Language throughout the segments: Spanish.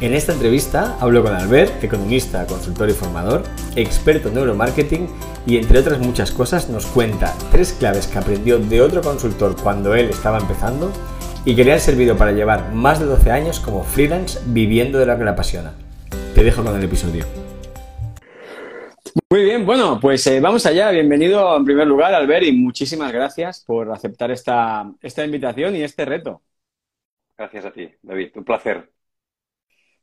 En esta entrevista hablo con Albert, economista, consultor y formador, experto en neuromarketing y entre otras muchas cosas nos cuenta tres claves que aprendió de otro consultor cuando él estaba empezando y que le han servido para llevar más de 12 años como freelance viviendo de lo que le apasiona. Te dejo con el episodio. Muy bien, bueno, pues eh, vamos allá. Bienvenido en primer lugar, Albert, y muchísimas gracias por aceptar esta, esta invitación y este reto. Gracias a ti, David. Un placer.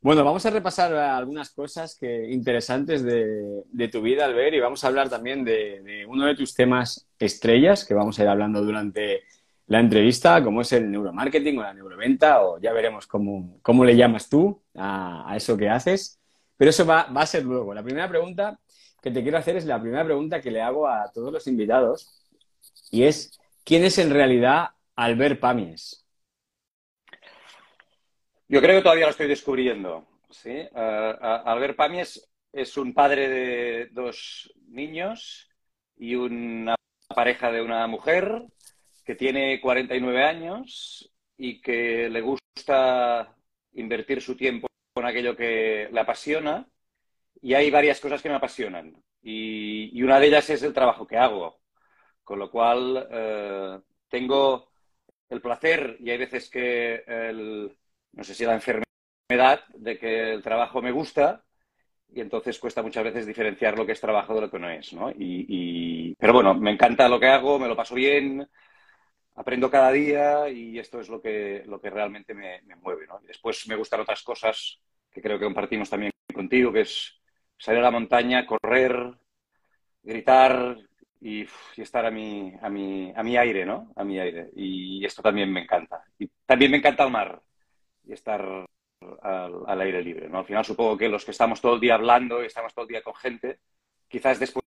Bueno, vamos a repasar algunas cosas que, interesantes de, tu vida, Albert, y vamos a hablar también de, uno de tus temas estrellas que vamos a ir hablando durante la entrevista, como es el neuromarketing o la neuroventa, o ya veremos cómo, cómo le llamas tú a, eso que haces. Pero eso va, va, a ser luego. La primera pregunta que te quiero hacer es la primera pregunta que le hago a todos los invitados, y es, ¿quién es en realidad Albert Pamies? Yo creo que todavía lo estoy descubriendo. ¿sí? Albert Pamies es un padre de dos niños y una pareja de una mujer que tiene 49 años y que le gusta invertir su tiempo con aquello que le apasiona. Y hay varias cosas que me apasionan. Y, una de ellas es el trabajo que hago. Con lo cual, eh, tengo el placer y hay veces que el, no sé si la enfermedad de que el trabajo me gusta y entonces cuesta muchas veces diferenciar lo que es trabajo de lo que no es, ¿no? Y, Pero bueno, me encanta lo que hago, me lo paso bien, aprendo cada día y esto es lo que, lo que realmente me, mueve, ¿no? Después me gustan otras cosas que creo que compartimos también contigo, que es salir a la montaña, correr, gritar y, y estar a mi, a, mi, a mi aire, ¿no? A mi aire. Y esto también me encanta. Y también me encanta el mar y estar al, aire libre. ¿no? Al final supongo que los que estamos todo el día hablando y estamos todo el día con gente, quizás después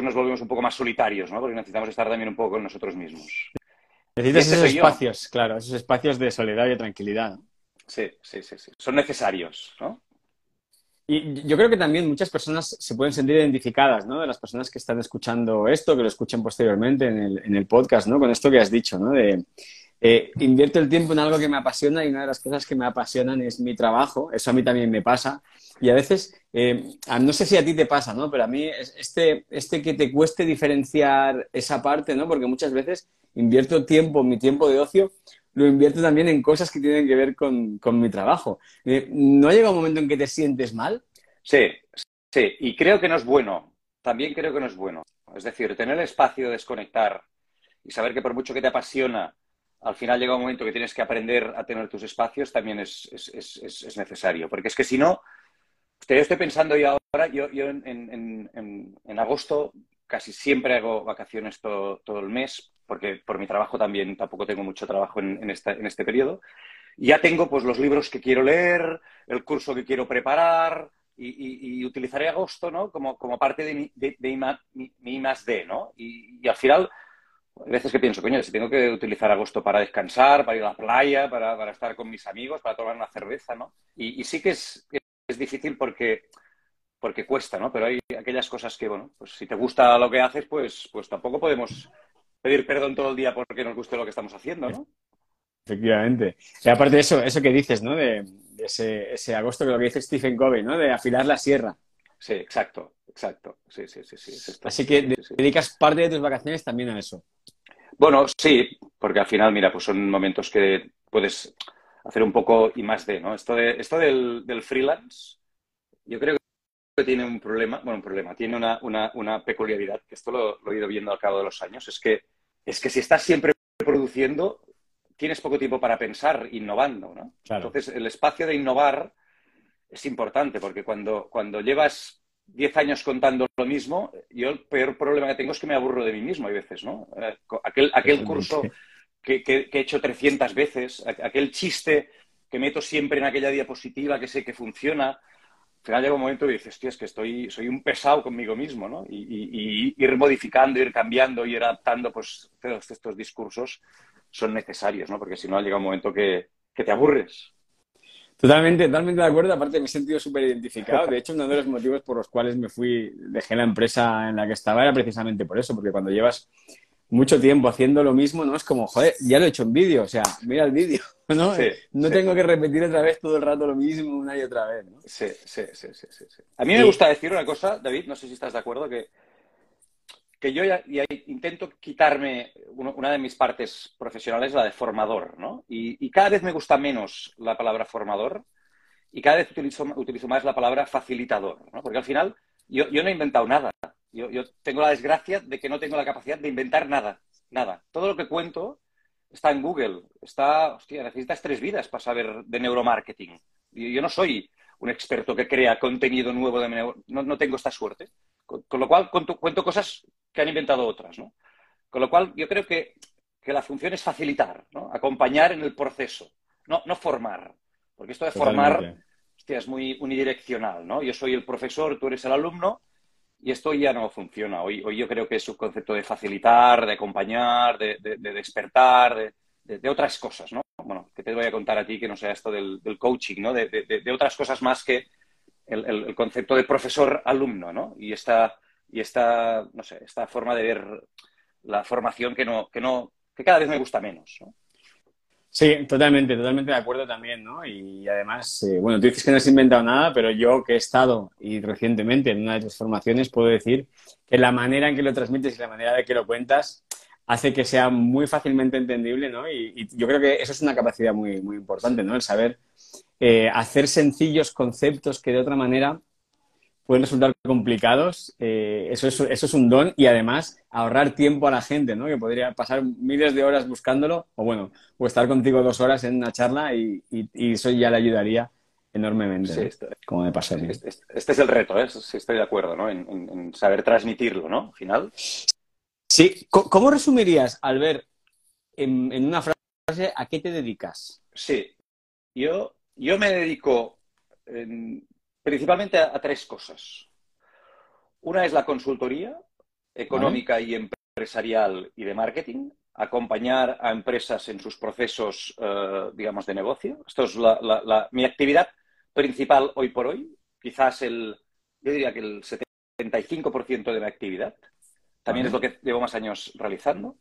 nos volvemos un poco más solitarios, ¿no? porque necesitamos estar también un poco con nosotros mismos. Necesitas esos espacios, claro, esos espacios de soledad y de tranquilidad. Sí, sí, sí, sí. Son necesarios, ¿no? Y yo creo que también muchas personas se pueden sentir identificadas, ¿no? De las personas que están escuchando esto, que lo escuchan posteriormente en el, en el podcast, ¿no? Con esto que has dicho, ¿no? De, eh, invierto el tiempo en algo que me apasiona y una de las cosas que me apasionan es mi trabajo. Eso a mí también me pasa. Y a veces, eh, no sé si a ti te pasa, ¿no? Pero a mí este, este que te cueste diferenciar esa parte, ¿no? Porque muchas veces invierto tiempo, mi tiempo de ocio, lo invierto también en cosas que tienen que ver con, con mi trabajo. Eh, ¿No llega un momento en que te sientes mal? Sí, sí. Y creo que no es bueno. También creo que no es bueno. Es decir, tener el espacio de desconectar y saber que por mucho que te apasiona, al final llega un momento que tienes que aprender a tener tus espacios, también es, necesario. Porque es que si no, yo estoy pensando y ahora, yo, en, agosto casi siempre hago vacaciones todo, el mes, porque por mi trabajo también tampoco tengo mucho trabajo en, este periodo. Ya tengo pues los libros que quiero leer, el curso que quiero preparar, y, utilizaré agosto ¿no? como, parte de mi, de, mi, más D, ¿no? y al final hay veces que pienso, coño, si tengo que utilizar agosto para descansar, para ir a la playa, para, estar con mis amigos, para tomar una cerveza, ¿no? Y, sí que es, es difícil porque, porque cuesta, ¿no? Pero hay aquellas cosas que, bueno, pues si te gusta lo que haces, pues, pues tampoco podemos pedir perdón todo el día porque nos guste lo que estamos haciendo, ¿no? Efectivamente. Y aparte de eso, eso que dices, ¿no? De, ese, ese, agosto que lo que dice Stephen Covey, ¿no? De afilar la sierra. Sí, exacto, exacto. Sí, sí, sí, sí. Así que dedicas parte de tus vacaciones también a eso. Bueno, sí, porque al final, mira, pues son momentos que puedes hacer un poco y más de, ¿no? Esto, de, esto del, freelance, yo creo que tiene un problema, bueno, un problema, tiene una, peculiaridad, que esto lo, he ido viendo al cabo de los años, es que, es que si estás siempre produciendo, tienes poco tiempo para pensar innovando, ¿no? Entonces, el espacio de innovar es importante, porque cuando, cuando llevas 10 años contando lo mismo, yo el peor problema que tengo es que me aburro de mí mismo, hay veces, ¿no? Eh, aquel, aquel curso que, he hecho 300 veces, aquel chiste que meto siempre en aquella diapositiva que sé que funciona, final llega un momento y dices, tío, es que estoy, soy un pesado conmigo mismo, ¿no? Y, ir modificando, ir cambiando, ir adaptando, pues todos estos discursos son necesarios, ¿no? Porque si no, llega un momento que, te aburres. Totalmente, totalmente de acuerdo. Aparte, me he sentido súper identificado. De hecho, uno de los motivos por los cuales me fui, dejé la empresa en la que estaba era precisamente por eso, porque cuando llevas mucho tiempo haciendo lo mismo, ¿no? Es como, joder, ya lo he hecho en vídeo, o sea, mira el vídeo, ¿no? no tengo que repetir otra vez todo el rato lo mismo una y otra vez, ¿no? Sí, sí, sí, sí, sí. A mí me gusta decir una cosa, David, no sé si estás de acuerdo, que, que yo ya, intento quitarme una de mis partes profesionales, la de formador, ¿no? Y, cada vez me gusta menos la palabra formador y cada vez utilizo, utilizo más la palabra facilitador, ¿no? Porque al final yo, yo no he inventado nada. Yo, tengo la desgracia de que no tengo la capacidad de inventar nada, nada. Todo lo que cuento está en Google, está, hostia, necesitas tres vidas para saber de neuromarketing. Yo, yo no soy un experto que crea contenido nuevo de no, no tengo esta suerte. Con, lo cual cuento, cuento, cosas que han inventado otras, ¿no? Con lo cual yo creo que, que la función es facilitar, ¿no? Acompañar en el proceso, no, no formar. Porque esto de formar, hostia, es muy unidireccional, ¿no? Yo soy el profesor, tú eres el alumno, y esto ya no funciona. Hoy, hoy yo creo que es un concepto de facilitar, de acompañar, de, despertar, de, otras cosas, ¿no? Bueno, que te voy a contar a ti que no sea esto del, coaching, ¿no? De, otras cosas más que el, concepto de profesor-alumno, ¿no? Y esta, y esta, no sé, esta forma de ver la formación que no, que no, que cada vez me gusta menos, ¿no? Sí, totalmente, totalmente de acuerdo también, ¿no? Y además, eh, bueno, tú dices que no has inventado nada, pero yo que he estado y recientemente en una de tus formaciones puedo decir que la manera en que lo transmites y la manera de que lo cuentas hace que sea muy fácilmente entendible, ¿no? Y, yo creo que eso es una capacidad muy, muy importante, ¿no? El saber eh, hacer sencillos conceptos que de otra manera pueden resultar complicados, eh, eso, es, eso es un don y además ahorrar tiempo a la gente, ¿no? Que podría pasar miles de horas buscándolo o bueno, o estar contigo dos horas en una charla y, eso ya le ayudaría enormemente, sí, este, como me pasa a mí. Este, este, es el reto, ¿eh? Sí, estoy de acuerdo, ¿no? En, saber transmitirlo, ¿no? Al final. Sí, ¿cómo resumirías, Albert, en, en una frase, a qué te dedicas? Sí, yo, yo me dedico principalmente a, tres cosas. Una es la consultoría económica y empresarial y de marketing, acompañar a empresas en sus procesos, eh, digamos, de negocio. Esto es mi actividad principal hoy por hoy. Quizás el, yo diría que el 75% de mi actividad. También es lo que llevo más años realizando.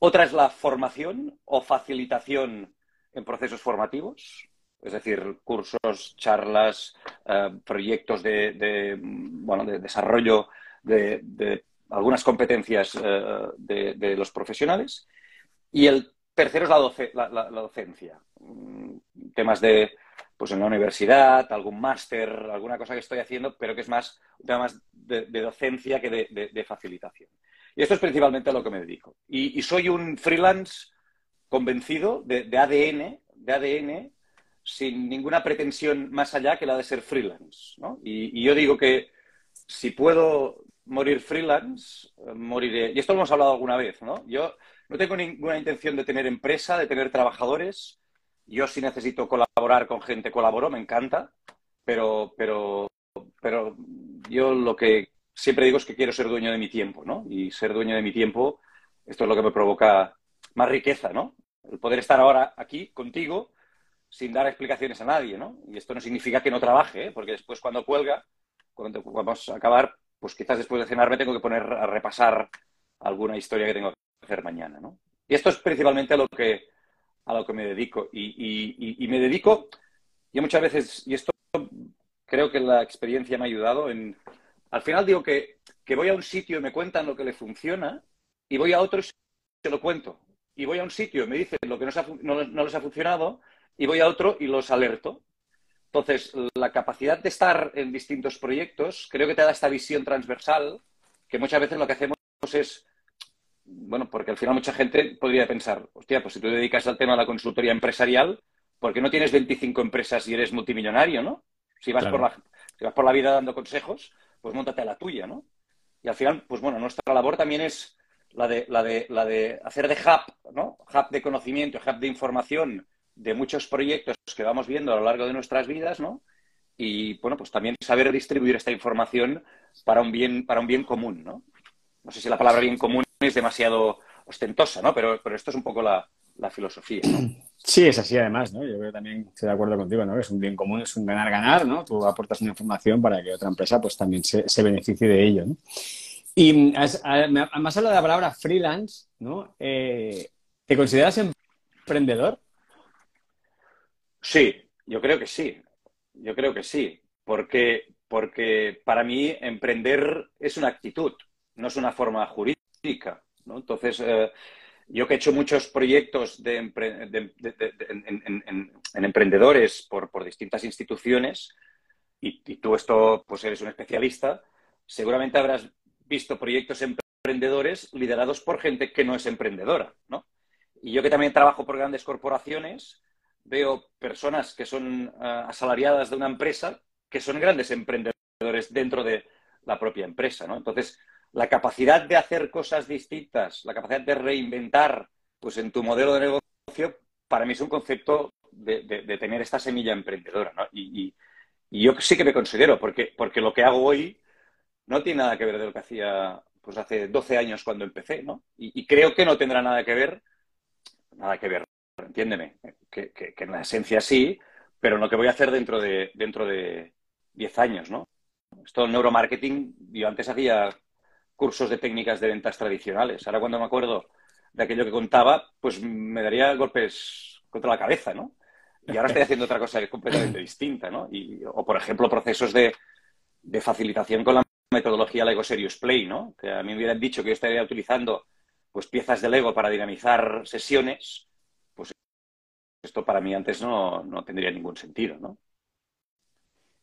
Otra es la formación o facilitación en procesos formativos es decir, cursos, charlas, eh, proyectos de, bueno, de desarrollo de, algunas competencias eh, de, los profesionales. Y el tercero es la, la, docencia. Mm, temas de, pues en la universidad, algún máster, alguna cosa que estoy haciendo, pero que es más tema más de, docencia que de, facilitación. Y esto es principalmente a lo que me dedico. Y, y soy un freelance convencido de, ADN, de ADN sin ninguna pretensión más allá que la de ser freelance. ¿no? Y, yo digo que si puedo morir freelance, eh, moriré. Y esto lo hemos hablado alguna vez, ¿no? Yo no tengo ninguna intención de tener empresa, de tener trabajadores. Yo si necesito colaborar con gente, colaboro, me encanta. Pero, pero, pero yo lo que siempre digo es que quiero ser dueño de mi tiempo, ¿no? Y ser dueño de mi tiempo, esto es lo que me provoca más riqueza, ¿no? El poder estar ahora aquí contigo sin dar explicaciones a nadie, ¿no? Y esto no significa que no trabaje, ¿eh? porque después cuando cuelga, cuando vamos a acabar, pues quizás después de cenar me tengo que poner a repasar alguna historia que tengo que hacer mañana, ¿no? Y esto es principalmente lo que, a lo que me dedico. Y, me dedico, yo muchas veces, y esto creo que la experiencia me ha ayudado en... Al final digo que, voy a un sitio y me cuentan lo que le funciona y voy a otro y se lo cuento. Y voy a un sitio y me dicen lo que no les ha funcionado y voy a otro y los alerto. Entonces, la capacidad de estar en distintos proyectos creo que te da esta visión transversal que muchas veces lo que hacemos es, bueno, porque al final mucha gente podría pensar, hostia, pues si tú dedicas al tema de la consultoría empresarial, ¿por qué no tienes 25 empresas y eres multimillonario, no? Si vas, por la, si vas por la vida dando consejos, pues montate a la tuya, ¿no? Y al final, pues bueno, nuestra labor también es la de, la de, la de hacer de hub, ¿no? Hub de conocimiento, hub de información de muchos proyectos que vamos viendo a lo largo de nuestras vidas, ¿no? y, bueno, pues también saber distribuir esta información para un bien, para un bien común, ¿no? No sé si la palabra bien común es demasiado ostentosa, ¿no? Pero, pero esto es un poco la, la filosofía, ¿no? Sí, es así además, ¿no? Yo creo que también estoy de acuerdo contigo, ¿no? Es un bien común, es un ganar-ganar, ¿no? Tú aportas una información para que otra empresa pues también se, se beneficie de ello, ¿no? Y has, has hablado de la palabra freelance, ¿no? Eh, ¿Te consideras emprendedor? Sí, yo creo que sí. Yo creo que sí. Porque, porque para mí emprender es una actitud, no es una forma jurídica. ¿No? Entonces, eh, yo que he hecho muchos proyectos de en, emprendedores por, distintas instituciones, y, tú esto, pues eres un especialista, seguramente habrás visto proyectos emprendedores liderados por gente que no es emprendedora, ¿no? Y yo que también trabajo por grandes corporaciones, veo personas que son uh, asalariadas de una empresa que son grandes emprendedores dentro de la propia empresa, ¿no? Entonces, la capacidad de hacer cosas distintas, la capacidad de reinventar, pues en tu modelo de negocio, para mí es un concepto de, tener esta semilla emprendedora, ¿no? Y, yo sí que me considero, porque, porque lo que hago hoy no tiene nada que ver de lo que hacía pues hace 12 años cuando empecé, ¿no? Y, creo que no tendrá nada que ver, nada que ver, entiéndeme, que, en la esencia sí, pero lo que voy a hacer dentro de, dentro de 10 años, ¿no? Esto neuromarketing, yo antes hacía cursos de técnicas de ventas tradicionales. Ahora cuando me acuerdo de aquello que contaba, pues me daría golpes contra la cabeza, ¿no? Y ahora estoy haciendo otra cosa completamente distinta, ¿no? Y, o, por ejemplo, procesos de, de facilitación con la metodología Lego Serious Play, ¿no? Que a mí me hubieran dicho que yo estaría utilizando pues piezas de Lego para dinamizar sesiones, pues esto para mí antes no, no tendría ningún sentido, ¿no?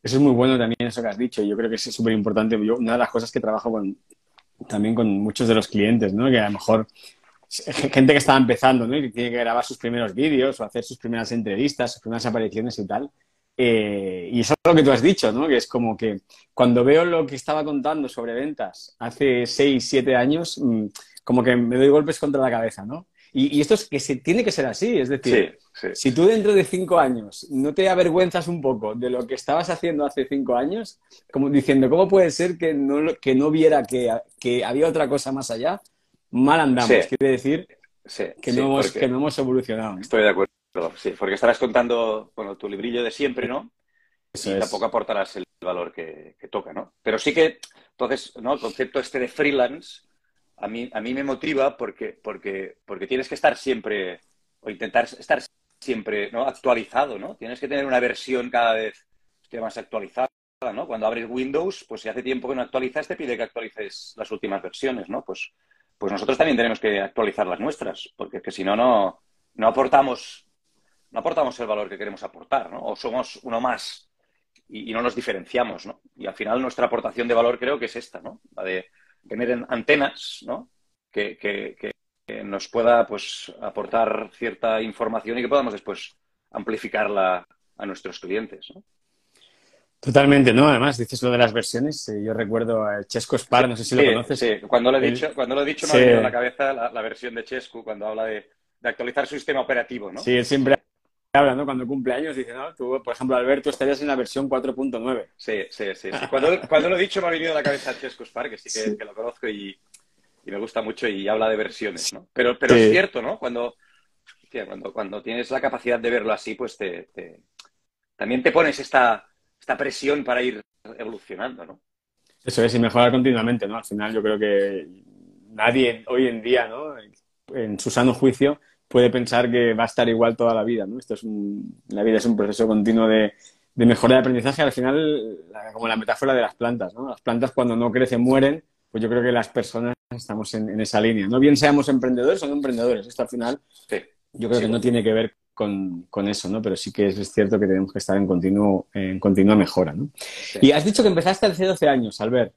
Eso es muy bueno también, eso que has dicho. Yo creo que es súper importante. Una de las cosas que trabajo con, también con muchos de los clientes, ¿no? Que a lo mejor gente que estaba empezando, ¿no? Y tiene que grabar sus primeros vídeos o hacer sus primeras entrevistas, sus primeras apariciones y tal. Eh, y eso es lo que tú has dicho, ¿no? Que es como que cuando veo lo que estaba contando sobre ventas hace seis, siete años, mm, como que me doy golpes contra la cabeza, ¿no? Y, y, esto es que se, tiene que ser así, es decir, sí, sí. si tú dentro de cinco años no te avergüenzas un poco de lo que estabas haciendo hace cinco años, como diciendo, ¿cómo puede ser que no, que no viera que, que había otra cosa más allá? Mal andamos, sí. quiere decir que, no hemos, que no hemos evolucionado. Estoy de acuerdo, sí, porque estarás contando bueno, tu librillo de siempre, ¿no? Eso y es. tampoco aportarás el valor que, que toca, ¿no? Pero sí que, entonces, ¿no? El concepto este de freelance a mí, a mí me motiva porque, porque, porque tienes que estar siempre, o intentar estar siempre ¿no? actualizado, ¿no? Tienes que tener una versión cada vez más actualizada, ¿no? Cuando abres Windows, pues si hace tiempo que no actualizas, te pide que actualices las últimas versiones, ¿no? Pues, pues nosotros también tenemos que actualizar las nuestras, porque que si no, no, no aportamos, no aportamos el valor que queremos aportar, ¿no? O somos uno más y, y no nos diferenciamos, ¿no? Y al final nuestra aportación de valor creo que es esta, ¿no? La de tener antenas, ¿no? Que, que, que, nos pueda pues, aportar cierta información y que podamos después amplificarla a nuestros clientes, ¿no? Totalmente, ¿no? Además, dices lo de las versiones. Yo recuerdo a Chesco Spar, no sé si sí, lo conoces. Sí, cuando lo he dicho, cuando lo he dicho me sí. ha venido a la cabeza la, la, versión de Chesco cuando habla de, de, actualizar su sistema operativo, ¿no? Sí, él siempre habla, ¿no? Cuando cumple años, dice, no, tú, por ejemplo, Alberto, estarías en la versión 4.9. Sí, sí, sí. sí. Cuando, cuando, lo he dicho me ha venido a la cabeza Chesco Spar, que sí que, sí. que lo conozco y, y, me gusta mucho y habla de versiones, ¿no? Pero, pero sí. es cierto, ¿no? Cuando, cuando, cuando tienes la capacidad de verlo así, pues te, te, también te pones esta, esta presión para ir evolucionando, ¿no? Eso es, y mejorar continuamente, ¿no? Al final yo creo que nadie hoy en día, ¿no? En su sano juicio puede pensar que va a estar igual toda la vida, ¿no? Esto es un, la vida es un proceso continuo de, de mejora de aprendizaje. Al final, como la metáfora de las plantas, ¿no? Las plantas cuando no crecen mueren, pues yo creo que las personas estamos en, en esa línea. No bien seamos emprendedores o no emprendedores. Esto al final sí. yo creo sí. que no tiene que ver con, con, eso, ¿no? Pero sí que es, es, cierto que tenemos que estar en, continuo, en continua mejora, ¿no? Sí. Y has dicho que empezaste hace 12 años, Albert.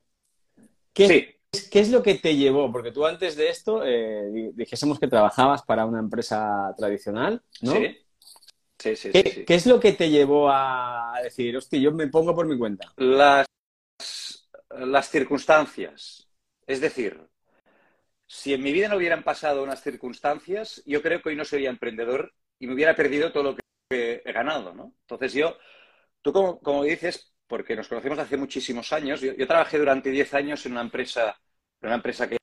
¿Qué, sí. ¿Qué es lo que te llevó? Porque tú antes de esto eh, dijésemos que trabajabas para una empresa tradicional, ¿no? Sí. Sí, sí, ¿Qué, sí, ¿Qué, es lo que te llevó a decir, hostia, yo me pongo por mi cuenta? Las, las circunstancias. Es decir, si en mi vida no hubieran pasado unas circunstancias, yo creo que hoy no sería emprendedor y me hubiera perdido todo lo que he ganado, ¿no? Entonces yo tú como, como dices, porque nos conocemos hace muchísimos años, yo, yo trabajé durante 10 años en una empresa, una empresa que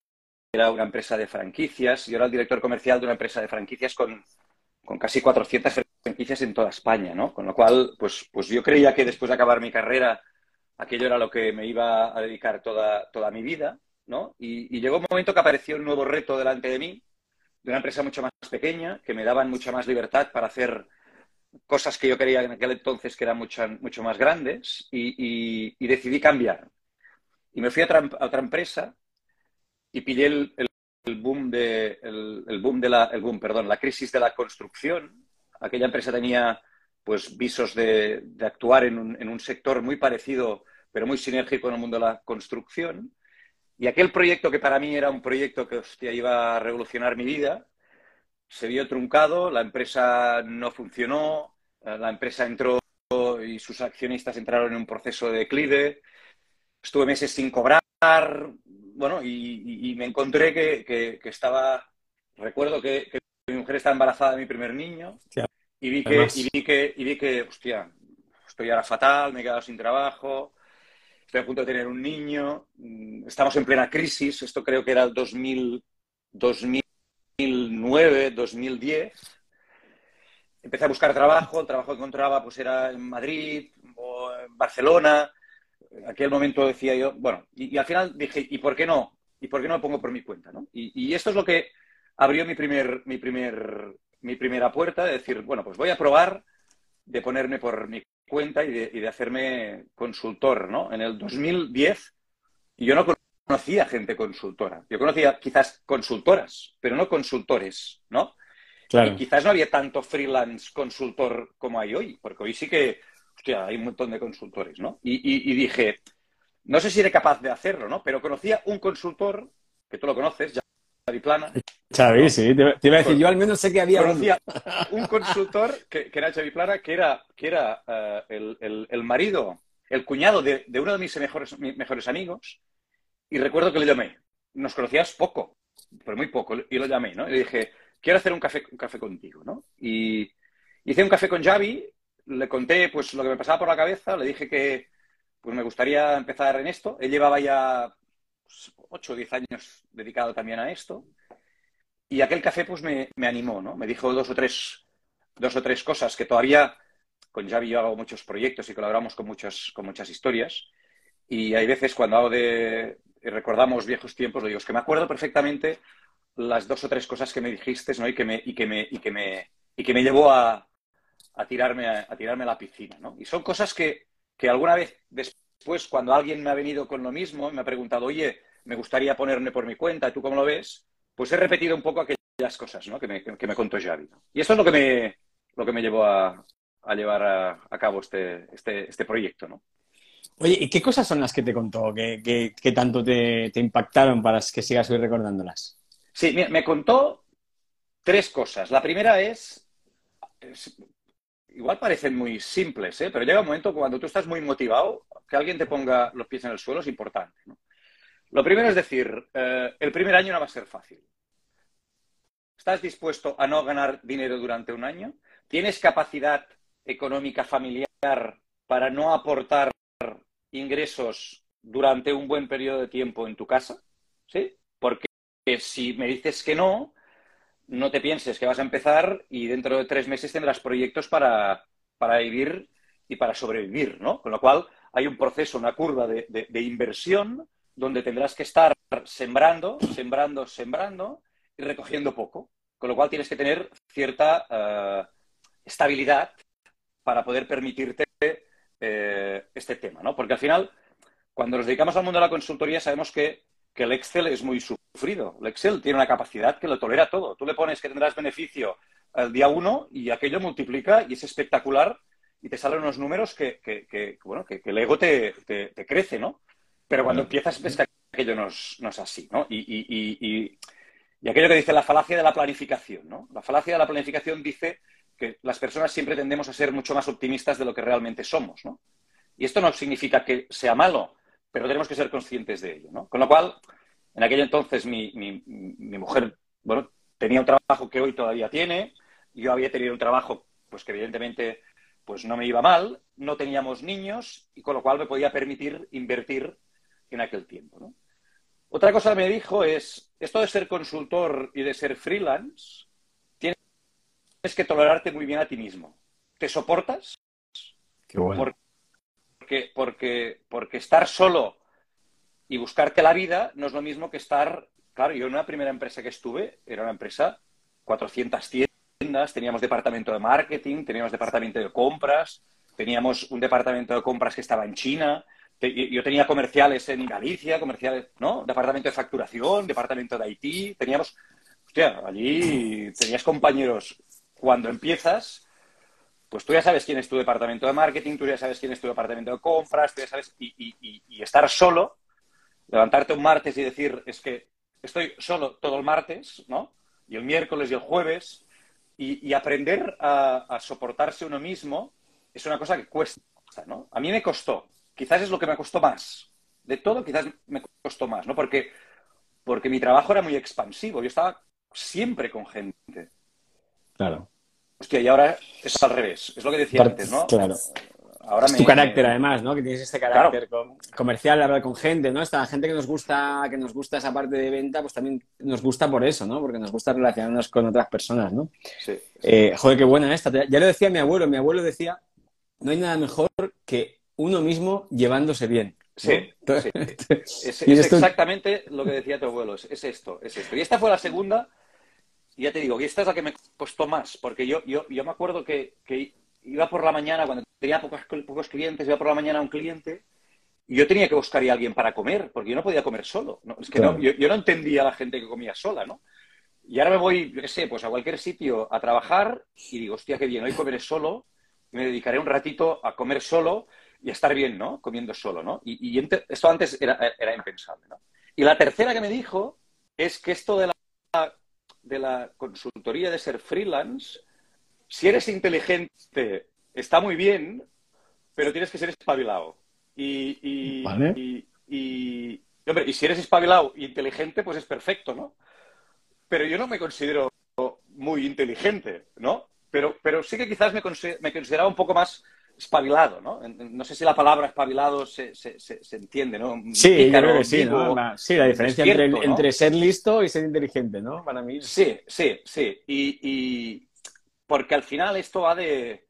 era una empresa de franquicias, yo era el director comercial de una empresa de franquicias con, con casi 400 franquicias en toda España, ¿no? Con lo cual, pues, pues yo creía que después de acabar mi carrera, aquello era lo que me iba a dedicar toda, toda mi vida, ¿no? Y, y llegó un momento que apareció un nuevo reto delante de mí, de una empresa mucho más pequeña, que me daban mucha más libertad para hacer cosas que yo quería en aquel entonces que eran mucho, mucho más grandes, y, y, decidí cambiar. Y me fui a otra empresa y pillé el, boom de el, boom de la el boom, perdón, la crisis de la construcción. Aquella empresa tenía pues visos de, de actuar en un, en un, sector muy parecido, pero muy sinérgico en el mundo de la construcción. Y aquel proyecto que para mí era un proyecto que hostia, iba a revolucionar mi vida, se vio truncado, la empresa no funcionó, la empresa entró y sus accionistas entraron en un proceso de declive, estuve meses sin cobrar, bueno, y, y me encontré que, que, que, estaba, recuerdo que, que, mi mujer estaba embarazada de mi primer niño y, vi que, y, vi que, y vi que, hostia, estoy ahora fatal, me he quedado sin trabajo, estoy a punto de tener un niño, mm, estamos en plena crisis, esto creo que era el 2000, 2009, 2010. Empecé a buscar trabajo, el trabajo que encontraba pues era en Madrid o en Barcelona, aquel momento decía yo, bueno, y, y, al final dije, ¿y por qué no? ¿Y por qué no lo pongo por mi cuenta? ¿no? Y, y, esto es lo que abrió mi, primer, mi, primer, mi primera puerta, de decir, bueno, pues voy a probar de ponerme por mi cuenta y de, y de hacerme consultor, ¿no? En el 2010 yo no conocía gente consultora. Yo conocía quizás consultoras, pero no consultores, ¿no? Claro. Y quizás no había tanto freelance consultor como hay hoy, porque hoy sí que hostia, hay un montón de consultores, ¿no? Y, y, y, dije, no sé si seré capaz de hacerlo, ¿no? Pero conocía un consultor, que tú lo conoces, Xavi Plana. Xavi, ¿no? sí, te, te, iba a decir, yo al menos sé que había Conocía un, un consultor que, que, era Xavi Plana, que era, que era uh, el, el, el, marido, el cuñado de, de, uno de mis mejores, mis mejores amigos, y recuerdo que le llamé. Nos conocías poco, pero muy poco, y lo llamé, ¿no? Y le dije, quiero hacer un café, un café contigo, ¿no? Y hice un café con Xavi le conté pues lo que me pasaba por la cabeza, le dije que pues me gustaría empezar en esto. Él llevaba ya pues, 8 o 10 años dedicado también a esto. Y aquel café pues me, me, animó, ¿no? Me dijo dos o tres, dos o tres cosas que todavía con Javi yo hago muchos proyectos y colaboramos con muchas, con muchas historias. Y hay veces cuando hago de recordamos viejos tiempos, lo digo, es que me acuerdo perfectamente las dos o tres cosas que me dijiste, ¿no? Y que me, y que me, y que me, y que me llevó a, a tirarme a, a, tirarme a la piscina, ¿no? Y son cosas que, que, alguna vez después, cuando alguien me ha venido con lo mismo, me ha preguntado, oye, me gustaría ponerme por mi cuenta, ¿tú cómo lo ves? Pues he repetido un poco aquellas cosas, ¿no? Que me, que me contó Javi. ¿no? Y esto es lo que me, lo que me llevó a, a llevar a, a, cabo este, este, este proyecto, ¿no? Oye, ¿y qué cosas son las que te contó que, que, que tanto te, te, impactaron para que sigas hoy recordándolas? Sí, me, me contó tres cosas. La primera es, es igual parecen muy simples, ¿eh? pero llega un momento cuando tú estás muy motivado, que alguien te ponga los pies en el suelo es importante. Lo primero es decir, eh, el primer año no va a ser fácil. ¿Estás dispuesto a no ganar dinero durante un año? ¿Tienes capacidad económica familiar para no aportar ingresos durante un buen periodo de tiempo en tu casa? ¿Sí? Porque si me dices que no, no te pienses que vas a empezar y dentro de tres meses tendrás proyectos para, para vivir y para sobrevivir, ¿no? Con lo cual hay un proceso, una curva de, inversión donde tendrás que estar sembrando, sembrando, sembrando y recogiendo poco. Con lo cual tienes que tener cierta uh, estabilidad para poder permitirte eh, este tema, ¿no? Porque al final, cuando nos dedicamos al mundo de la consultoría, sabemos que, que el Excel es muy sufrido. El Excel tiene una capacidad que lo tolera todo. Tú le pones que tendrás beneficio el día uno y aquello multiplica y es espectacular y te salen unos números que, que, que bueno, que, el ego te, te, te, crece, ¿no? Pero cuando empiezas ves que aquello no es, no es así, ¿no? Y, y, y, y, aquello que dice la falacia de la planificación, ¿no? La falacia de la planificación dice que las personas siempre tendemos a ser mucho más optimistas de lo que realmente somos, ¿no? Y esto no significa que sea malo, pero tenemos que ser conscientes de ello, ¿no? Con lo cual, en aquel entonces mi, mi, mi, mujer, bueno, tenía un trabajo que hoy todavía tiene, yo había tenido un trabajo, pues que evidentemente, pues no me iba mal, no teníamos niños y con lo cual me podía permitir invertir en aquel tiempo. ¿no? Otra cosa que me dijo es, esto de ser consultor y de ser freelance, tienes que tolerarte muy bien a ti mismo. ¿Te soportas? Qué bueno. Porque, porque, porque estar solo y buscarte la vida no es lo mismo que estar... Claro, yo en una primera empresa que estuve, era una empresa 400 tiendas, teníamos departamento de marketing, teníamos departamento de compras, teníamos un departamento de compras que estaba en China, yo tenía comerciales en Galicia, comerciales, ¿no? Departamento de facturación, departamento de IT, teníamos, hostia, allí tenías compañeros. Cuando empiezas, pues tú ya sabes quién es tu departamento de marketing, tú ya sabes quién es tu departamento de compras, tú ya sabes, y, estar solo, levantarte un martes y decir, es que estoy solo todo el martes, ¿no? Y el miércoles y el jueves, y, aprender a, a soportarse uno mismo es una cosa que cuesta, ¿no? A mí me costó, quizás es lo que me costó más. De todo, quizás me costó más, ¿no? Porque, porque mi trabajo era muy expansivo. Yo estaba siempre con gente. Claro. Hostia, y ahora es al revés. Es lo que decía antes, ¿no? Claro. Ahora es tu carácter, además, ¿no? Que tienes este carácter comercial, hablar con gente, ¿no? Esta gente que nos gusta, que nos gusta esa parte de venta, pues también nos gusta por eso, ¿no? Porque nos gusta relacionarnos con otras personas, ¿no? Sí. Eh, joder, qué buena esta. Ya lo decía mi abuelo. Mi abuelo decía, no hay nada mejor que uno mismo llevándose bien. Sí, Es, exactamente lo que decía tu abuelo, es, esto, es esto. Y esta fue la segunda, y ya te digo, y esta es la que me costó más, porque yo, yo, yo me acuerdo que, iba por la mañana, cuando tenía pocos, pocos clientes, iba por la mañana a un cliente, y yo tenía que buscar a alguien para comer, porque yo no podía comer solo. Es que yo, yo, no entendía a la gente que comía sola, ¿no? Y ahora me voy, yo qué sé, pues a cualquier sitio a trabajar y digo, hostia, qué bien, hoy comeré solo, me dedicaré un ratito a comer solo y estar bien, ¿no? Comiendo solo, ¿no? Y, esto antes era, impensable, ¿no? Y la tercera que me dijo es que esto de la, de la consultoría de ser freelance, si eres inteligente, está muy bien, pero tienes que ser espabilado. Y, y, y, hombre, y si eres espabilado e inteligente, pues es perfecto, ¿no? Pero yo no me considero muy inteligente, ¿no? Pero, pero sí que quizás me, me consideraba un poco más espabilado, ¿no? No sé si la palabra espabilado se, se, se, entiende, ¿no? Sí, creo que sí, sí, la diferencia entre, entre, ser listo y ser inteligente, ¿no? Para mí. Sí, sí, sí. Y, y... porque al final esto va de,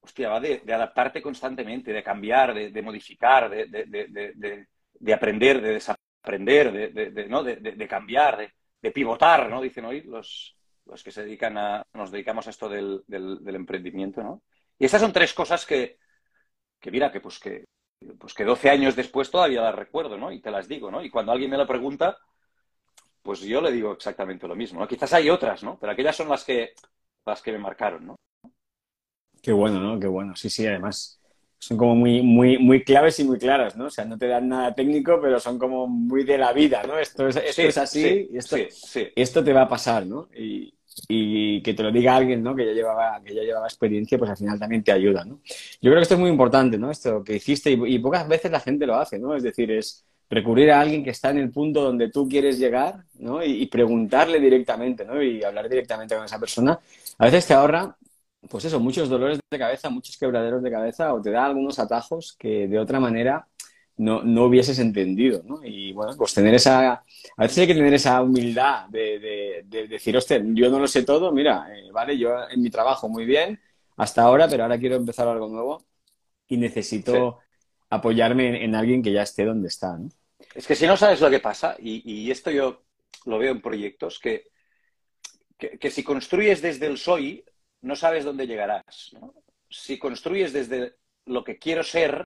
hostia, va de, de adaptarte constantemente, de cambiar, de, de modificar, de, aprender, de desaprender, de, ¿no? de, cambiar, de, pivotar, ¿no? Dicen hoy los, los que se dedican a, nos dedicamos a esto del, del, del emprendimiento, ¿no? Y estas son tres cosas que, que mira, que pues que, pues que 12 años después todavía las recuerdo, ¿no? Y te las digo, ¿no? Y cuando alguien me lo pregunta, pues yo le digo exactamente lo mismo, ¿no? Quizás hay otras, ¿no? Pero aquellas son las que, las que me marcaron, ¿no? Qué bueno, ¿no? Qué bueno. Sí, sí, además son como muy, muy, muy claves y muy claras, ¿no? O sea, no te dan nada técnico, pero son como muy de la vida, ¿no? Esto es, esto es así y esto, esto te va a pasar, ¿no? Y, y que te lo diga alguien, ¿no? Que ya llevaba, que ya llevaba experiencia, pues al final también te ayuda, ¿no? Yo creo que esto es muy importante, ¿no? Esto que hiciste y, pocas veces la gente lo hace, ¿no? Es decir, es recurrir a alguien que está en el punto donde tú quieres llegar, ¿no? Y, preguntarle directamente, ¿no? Y hablar directamente con esa persona. A veces te ahorra, pues eso, muchos dolores de cabeza, muchos quebraderos de cabeza o te da algunos atajos que de otra manera no, no hubieses entendido, ¿no? Y bueno, pues tener esa, a veces hay que tener esa humildad de, decir, hostia, yo no lo sé todo, mira, eh, vale, yo en mi trabajo muy bien hasta ahora, pero ahora quiero empezar algo nuevo y necesito apoyarme en, alguien que ya esté donde está, ¿no? Es que si no sabes lo que pasa, y, esto yo lo veo en proyectos, que, que, si construyes desde el soy, no sabes dónde llegarás, ¿no? Si construyes desde lo que quiero ser,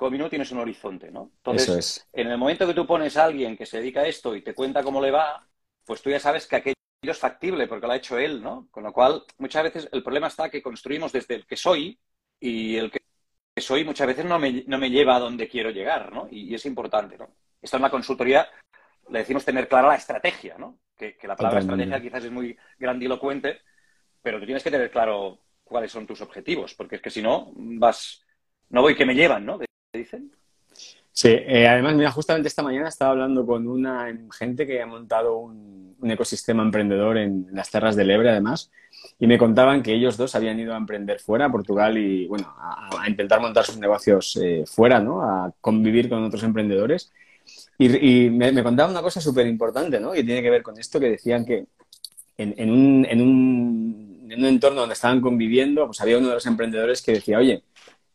como tienes un horizonte, ¿no? Entonces, en el momento que tú pones a alguien que se dedica a esto y te cuenta cómo le va, pues tú ya sabes que aquello es factible porque lo ha hecho él, ¿no? Con lo cual, muchas veces el problema está que construimos desde el que soy y el que soy muchas veces no me, no me lleva a donde quiero llegar, ¿no? Y, es importante, ¿no? Esto en la consultoría le decimos tener clara la estrategia, ¿no? Que, la palabra estrategia quizás es muy grandilocuente, pero tú tienes que tener claro cuáles son tus objetivos, porque es que si no, vas, no voy que me llevan, ¿no? Dicen? Sí, eh, además, mira, justamente esta mañana estaba hablando con una gente que ha montado un, ecosistema emprendedor en las tierras del Ebre, además, y me contaban que ellos dos habían ido a emprender fuera, a Portugal, y bueno, a, intentar montar sus negocios eh, fuera, ¿no? A convivir con otros emprendedores. Y, me, me, contaban una cosa súper importante, ¿no? Y tiene que ver con esto que decían que en, en, un, en, un, en un entorno donde estaban conviviendo, pues había uno de los emprendedores que decía, oye,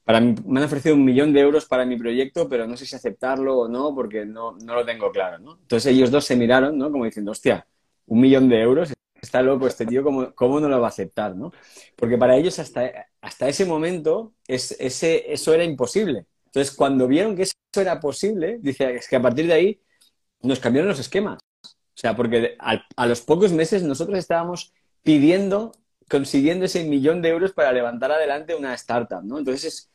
para mí, me han ofrecido un millón de euros para mi proyecto, pero no sé si aceptarlo o no, porque no, no lo tengo claro, ¿no? Entonces ellos dos se miraron, ¿no? Como diciendo, hostia, un millón de euros, está loco este tío, ¿cómo, cómo no lo va a aceptar, ¿no? Porque para ellos hasta, hasta ese momento es, ese, eso era imposible. Entonces, cuando vieron que eso era posible, dice, es que a partir de ahí nos cambiaron los esquemas. O sea, porque a, a los pocos meses nosotros estábamos pidiendo, consiguiendo ese millón de euros para levantar adelante una startup, ¿no? Entonces es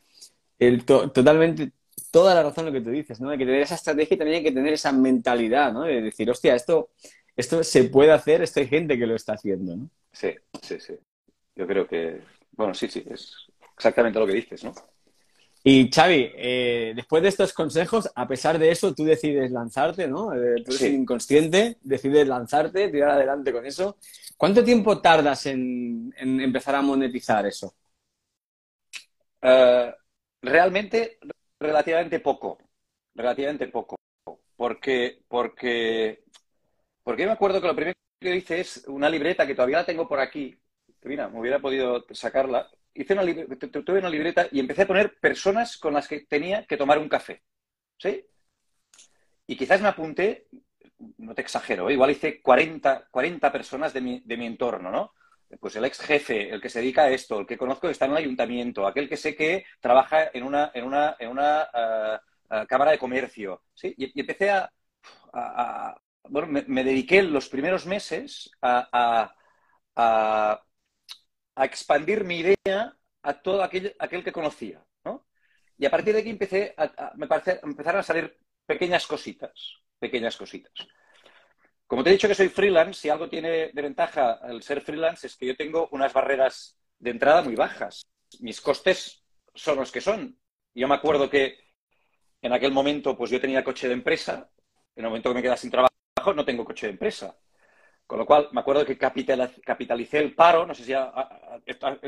el totalmente toda la razón lo que tú dices, ¿no? Hay que tener esa estrategia y también hay que tener esa mentalidad, ¿no? De decir, hostia, esto, esto se puede hacer, esto hay gente que lo está haciendo, ¿no? Sí, sí, sí. Yo creo que, bueno, sí, sí, es exactamente lo que dices, ¿no? Y Xavi, eh, después de estos consejos, a pesar de eso, tú decides lanzarte, ¿no? Eh, tú eres inconsciente, decides lanzarte, tirar adelante con eso. ¿Cuánto tiempo tardas en, empezar a monetizar eso? Uh, Realmente, relativamente poco. Relativamente poco. Porque, porque, porque me acuerdo que lo primero que hice es una libreta que todavía la tengo por aquí. Mira, me hubiera podido sacarla. Hice una, tuve una libreta y empecé a poner personas con las que tenía que tomar un café. ¿Sí? Y quizás me apunté, no te exagero, ¿eh? igual hice 40, 40 personas de mi, de mi entorno, ¿no? Pues el ex jefe, el que se dedica a esto, el que conozco que está en el ayuntamiento, aquel que sé que trabaja en una, en una, en una eh, eh, cámara de comercio. ¿sí? Y, empecé a, bueno, me, dediqué los primeros meses a, a, expandir mi idea a todo aquel, aquel que conocía. ¿no? Y a partir de aquí empecé a, me parece, empezaron a salir pequeñas cositas, pequeñas cositas. Como te he dicho que soy freelance, si algo tiene de ventaja el ser freelance es que yo tengo unas barreras de entrada muy bajas. Mis costes son los que son. Yo me acuerdo que en aquel momento pues yo tenía coche de empresa, en el momento que me quedé sin trabajo no tengo coche de empresa. Con lo cual, me acuerdo que capitalicé el paro, no sé si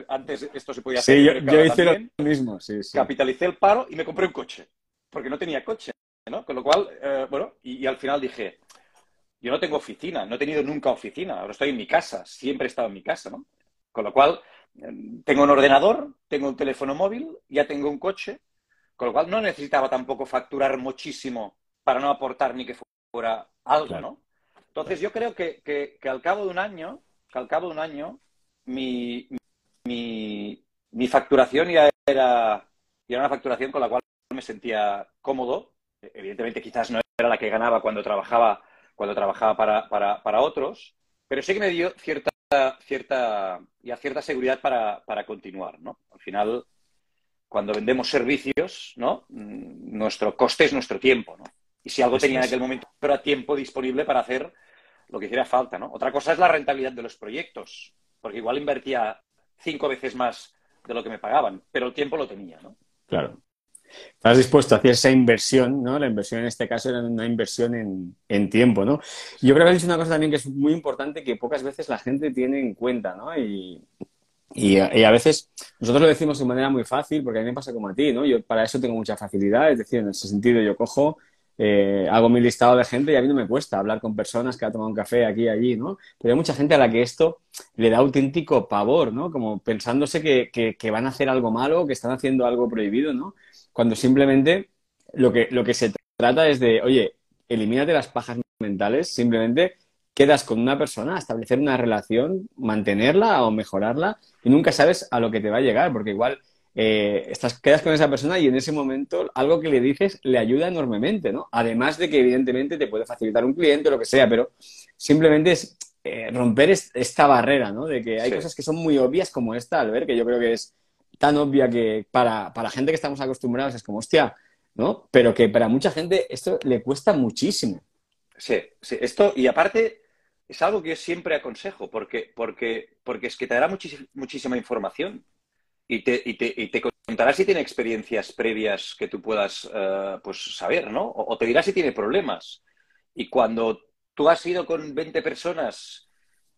antes esto se podía hacer. Sí, yo, hice lo mismo, sí, Capitalicé el paro y me compré un coche, porque no tenía coche, ¿no? Con lo cual, eh, bueno, y, al final dije, yo no tengo oficina, no he tenido nunca oficina, ahora estoy en mi casa, siempre he estado en mi casa, ¿no? Con lo cual, em, tengo un ordenador, tengo un teléfono móvil, ya tengo un coche, con lo cual no necesitaba tampoco facturar muchísimo para no aportar ni que fuera algo, ¿no? Entonces yo creo que, que, al cabo de un año, que al cabo de un año, mi, mi, mi facturación ya era, ya era una facturación con la cual me sentía cómodo. Evidentemente quizás no era la que ganaba cuando trabajaba cuando trabajaba para, para, para otros, pero sí que me dio cierta, cierta, ya cierta seguridad para, para continuar, ¿no? Al final, cuando vendemos servicios, ¿no? Mm, nuestro coste es nuestro tiempo, ¿no? Y si algo tenía en aquel momento era tiempo disponible para hacer lo que hiciera falta, ¿no? Otra cosa es la rentabilidad de los proyectos, porque igual invertía cinco veces más de lo que me pagaban, pero el tiempo lo tenía, ¿no? Claro. Estás dispuesto a hacer esa inversión, ¿no? La inversión en este caso era una inversión en, en tiempo, ¿no? Yo creo que es una cosa también que es muy importante que pocas veces la gente tiene en cuenta, ¿no? Y, y, a veces nosotros lo decimos de manera muy fácil, porque a mí me pasa como a ti, ¿no? Yo para eso tengo mucha facilidad, es decir, en ese sentido yo cojo, eh, hago mi listado de gente y a mí no me cuesta hablar con personas que ha tomado un café aquí y allí, ¿no? Pero hay mucha gente a la que esto le da auténtico pavor, ¿no? Como pensándose que, que van a hacer algo malo, que están haciendo algo prohibido, ¿no? Cuando simplemente lo que, lo que se trata es de, oye, elimínate las pajas mentales, simplemente quedas con una persona, establecer una relación, mantenerla o mejorarla y nunca sabes a lo que te va a llegar, porque igual eh, estás, quedas con esa persona y en ese momento algo que le dices le ayuda enormemente, ¿no? Además de que evidentemente te puede facilitar un cliente o lo que sea, pero simplemente es eh, romper esta barrera, ¿no? De que hay cosas que son muy obvias como esta, al ver, que yo creo que es tan obvia que para, para gente que estamos acostumbrados es como, hostia, ¿no? Pero que para mucha gente esto le cuesta muchísimo. Sí, sí. Esto, y aparte, es algo que siempre aconsejo, porque, porque, porque es que te dará muchísima información y te, y, te, y te, contará si tiene experiencias previas que tú puedas uh, pues saber, ¿no? O, te dirá si tiene problemas. Y cuando tú has ido con 20 personas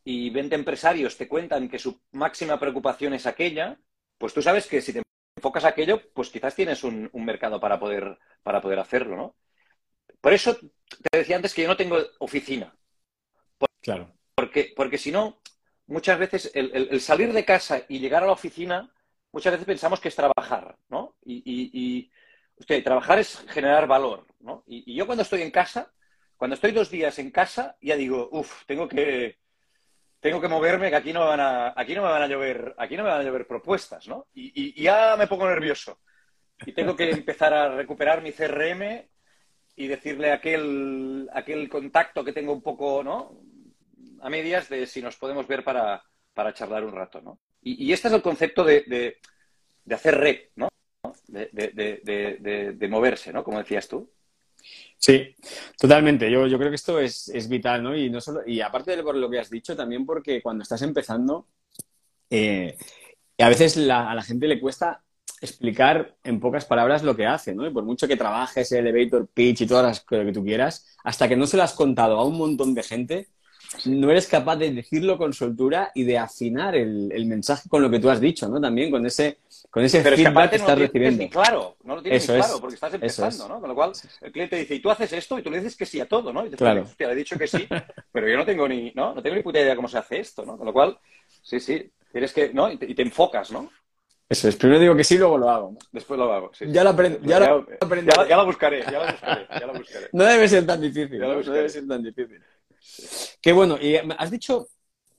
y 20 empresarios te cuentan que su máxima preocupación es aquella, pues tú sabes que si te enfocas a aquello, pues quizás tienes un, un mercado para poder, para poder hacerlo, ¿no? Por eso te decía antes que yo no tengo oficina. claro. Porque, porque si no, muchas veces el, el, el, salir de casa y llegar a la oficina, muchas veces pensamos que es trabajar, ¿no? Y, y, y usted, trabajar es generar valor, ¿no? Y, y, yo cuando estoy en casa, cuando estoy dos días en casa, ya digo, uff, tengo que, tengo que moverme, que aquí no me van a, aquí no me van a llover, aquí no me van a llover propuestas, ¿no? Y, ya me pongo nervioso. Y tengo que empezar a recuperar mi CRM y decirle aquel, aquel contacto que tengo un poco, ¿no? A medias de si nos podemos ver para, para charlar un rato, ¿no? Y, y, este es el concepto de, de, de hacer red, ¿no? De, de, moverse, ¿no? Como decías tú. Sí, totalmente. Yo, yo creo que esto es, es, vital, ¿no? Y, no solo, y aparte de por lo que has dicho, también porque cuando estás empezando, eh, a veces la, a la gente le cuesta explicar en pocas palabras lo que hace, ¿no? Y por mucho que trabajes el elevator pitch y todas las cosas que tú quieras, hasta que no se lo has contado a un montón de gente, no eres capaz de decirlo con soltura y de afinar el, el mensaje con lo que tú has dicho, ¿no? También con ese, con ese Pero feedback es que, que estás no recibiendo. Ni claro, no lo tienes Eso ni es. claro, porque estás empezando, es. ¿no? Con lo cual, el cliente dice, y tú haces esto, y tú le dices que sí a todo, ¿no? Y te Claro. hostia, le he dicho que sí, pero yo no tengo ni, ¿no? No tengo ni puta idea cómo se hace esto, ¿no? Con lo cual, sí, sí, tienes que, ¿no? Y te, y te enfocas, ¿no? Eso es. Primero digo que sí, luego lo hago. ¿no? Después lo hago. sí, Ya sí. lo aprendo- ya lo aprendo. ya, ya la buscaré, ya la buscaré, ya la buscaré. No debe ser tan difícil. Ya lo ¿no? Debe ser tan difícil. Qué bueno. Y eh, has dicho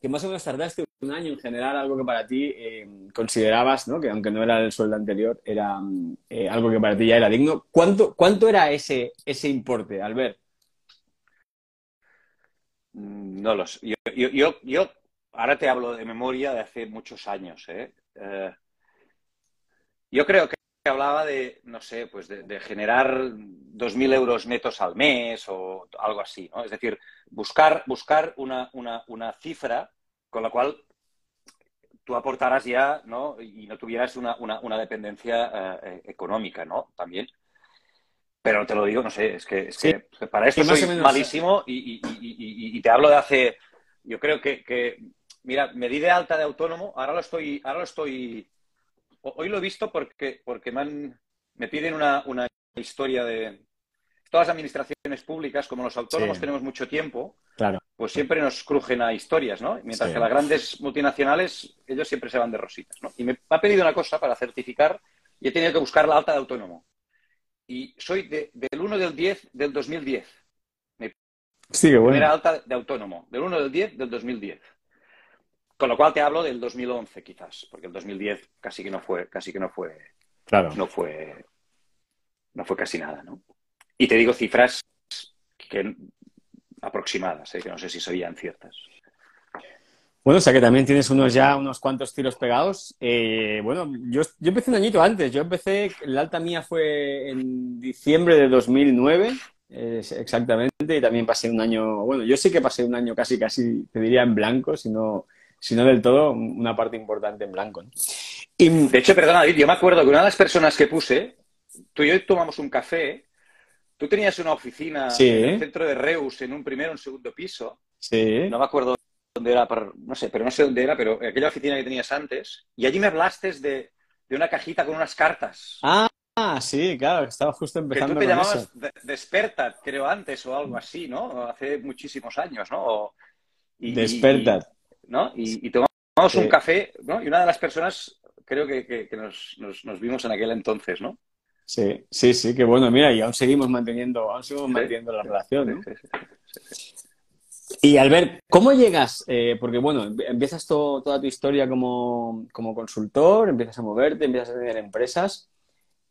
que más o menos tardaste un año en generar algo que para ti eh, considerabas, ¿no? Que aunque no era el sueldo anterior, era eh, algo que para ti ya era digno. ¿Cuánto, cuánto era ese, ese importe, Albert? Mm, No lo sé. Yo, yo, yo, yo ahora te hablo de memoria de hace muchos años, yo creo que hablaba de, no sé, pues de, de generar 2.000 euros netos al mes o algo así, ¿no? Es decir, buscar, buscar una, una, una cifra con la cual tú aportaras ya, ¿no? Y no tuvieras una, una, una dependencia eh, económica, ¿no? También. Pero te lo digo, no sé, es que, es Sí. que que para esto soy malísimo y, y- y- te hablo de hace, yo creo que, que, mira, me di de alta de autónomo, ahora lo estoy, ahora lo estoy, hoy lo he visto porque, porque me, han- me piden una, una historia de, todas las administraciones públicas, como los autónomos Sí. tenemos mucho tiempo, Claro. pues siempre nos crujen a historias, ¿no? Mientras Sí. que las grandes multinacionales, ellos siempre se van de rositas, ¿no? Y me ha pedido una cosa para certificar y he tenido que buscar la alta de autónomo. Y soy de- del 1 del 10 del 2010. Sí, qué Primera bueno. alta de autónomo. Del 1 del 10 del 2010. Con lo cual te hablo del 2011 quizás, porque el 2010 casi que no fue, casi que no fue, Claro. no fue, no fue casi nada, ¿no? Y te digo cifras que aproximadas, ¿eh? que no sé si serían ciertas. Bueno, o sea que también tienes unos ya unos cuantos tiros pegados. Eh, bueno, yo, yo empecé un añito antes. Yo empecé, la alta mía fue en diciembre de 2009, eh, exactamente, y también pasé un año, bueno, yo sí que pasé un año casi, casi, te diría en blanco, si no, si no del todo, una parte importante en blanco. ¿no? Y, De hecho, perdona, David, yo me acuerdo que una de las personas que puse, tú y yo tomamos un café, tú tenías una oficina Sí. en el centro de Reus, en un primero o un segundo piso, sí, no me acuerdo dónde era, no sé, pero no sé dónde era, pero aquella oficina que tenías antes, y allí me hablaste de, de una cajita con unas cartas. ah, sí, claro, estaba justo que empezando tú te con llamabas eso. De- Despertad, creo antes, o algo así, ¿no? Hace muchísimos años, ¿no? O- y- y- Despertad. Y- ¿no? Y, y tomamos Sí. un café, ¿no? Y una de las personas, creo que, que- que nos, nos- nos vimos en aquel entonces, ¿no? Sí, sí, sí, qué bueno, mira, y aún seguimos manteniendo, aún seguimos Sí. manteniendo la relación. Y Albert, ¿cómo llegas? Eh, porque bueno, em- empiezas to- toda tu historia como, como consultor, empiezas a moverte, empiezas a tener empresas.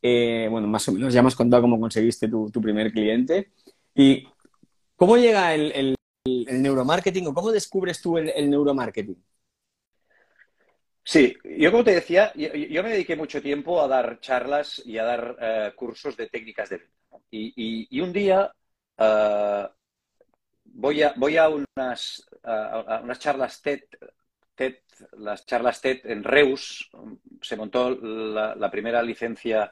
Eh, bueno, más o menos ya me has contado cómo conseguiste tu, tu primer cliente. ¿Y cómo llega el, el- el neuromarketing o cómo descubres tú el, neuromarketing? Sí, yo como te decía, yo, yo me dediqué mucho tiempo a dar charlas y a dar eh, cursos de técnicas de venta. Y, un día eh, voy a, voy a unas, a, unas charlas TED, TED, las charlas TED en Reus, se montó la, primera licencia,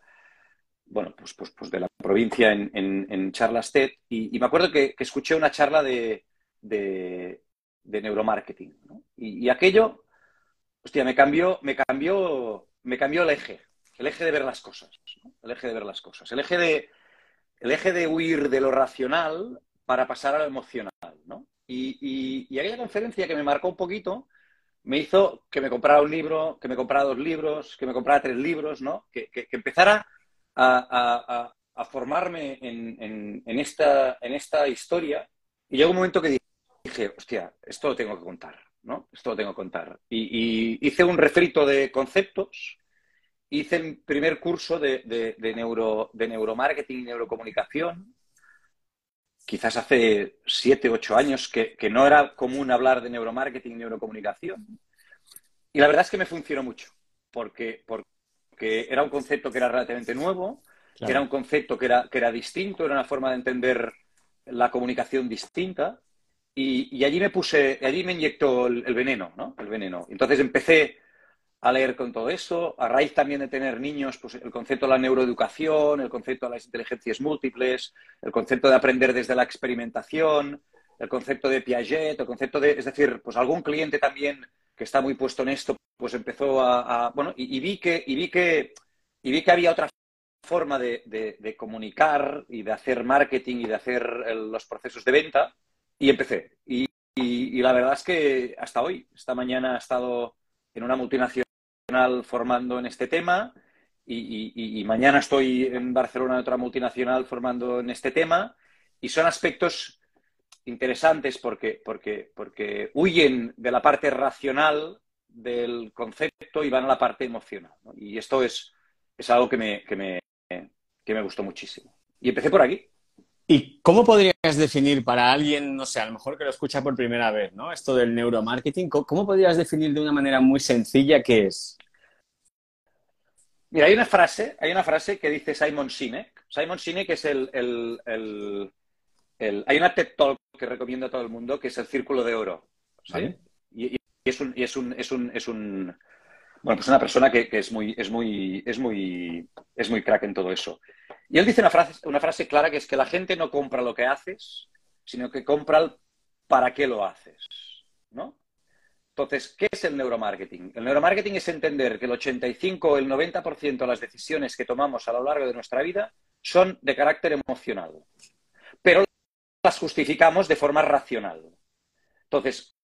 bueno, pues, pues, pues de la provincia en, en- charlas TED, y, me acuerdo que escuché una charla de, de, de neuromarketing. Y, aquello, hostia, me cambió, me cambió, me cambió el eje, el eje de ver las cosas, el eje de ver las cosas, el eje de, el eje de huir de lo racional para pasar a lo emocional. Y, y, aquella conferencia que me marcó un poquito me hizo que me comprara un libro, que me comprara dos libros, que me comprara tres libros, ¿no? que, que, empezara a, a, formarme en, en, esta, en esta historia. Y llegó un momento que dije, hostia, esto lo tengo que contar, ¿no? Esto lo tengo que contar. Y, hice un refrito de conceptos, hice el primer curso de, de, neuro, de neuromarketing y neurocomunicación, quizás hace siete, ocho años, que, que, no era común hablar de neuromarketing y neurocomunicación. Y la verdad es que me funcionó mucho, porque, porque era un concepto que era relativamente nuevo, que era un concepto que era, que era distinto, era una forma de entender la comunicación distinta. Y, allí me puse, allí me inyectó el, veneno, ¿no? El veneno. Entonces empecé a leer con todo eso, a raíz también de tener niños, pues el concepto de la neuroeducación, el concepto de las inteligencias múltiples, el concepto de aprender desde la experimentación, el concepto de Piaget, el concepto de, es decir, pues algún cliente también que está muy puesto en esto, pues empezó a, bueno, y, vi que, y vi que, y vi que había otra forma de, comunicar y de hacer marketing y de hacer los procesos de venta y empecé. Y, la verdad es que hasta hoy, esta mañana he estado en una multinacional formando en este tema y, mañana estoy en Barcelona en otra multinacional formando en este tema y son aspectos interesantes porque, porque, porque huyen de la parte racional del concepto y van a la parte emocional. Y esto es, es algo que me, que, me, que me gustó muchísimo. Y empecé por aquí. ¿Y cómo podrías definir para alguien, no sé, a lo mejor que lo escucha por primera vez, ¿no? Esto del neuromarketing, ¿cómo, podrías definir de una manera muy sencilla qué es? Mira, hay una frase, hay una frase que dice Simon Sinek. Simon Sinek es el, el, el, hay una TED Talk que recomiendo a todo el mundo que es el Círculo de Oro. ¿sí? Y, es un, y es un, es un, es un bueno, pues una persona que, es muy, es muy, es muy, es muy crack en todo eso. Y él dice una frase, una frase clara que es que la gente no compra lo que haces, sino que compra el para qué lo haces. ¿no? Entonces, ¿qué es el neuromarketing? El neuromarketing es entender que el 85 o el 90% de las decisiones que tomamos a lo largo de nuestra vida son de carácter emocional, pero las justificamos de forma racional. Entonces,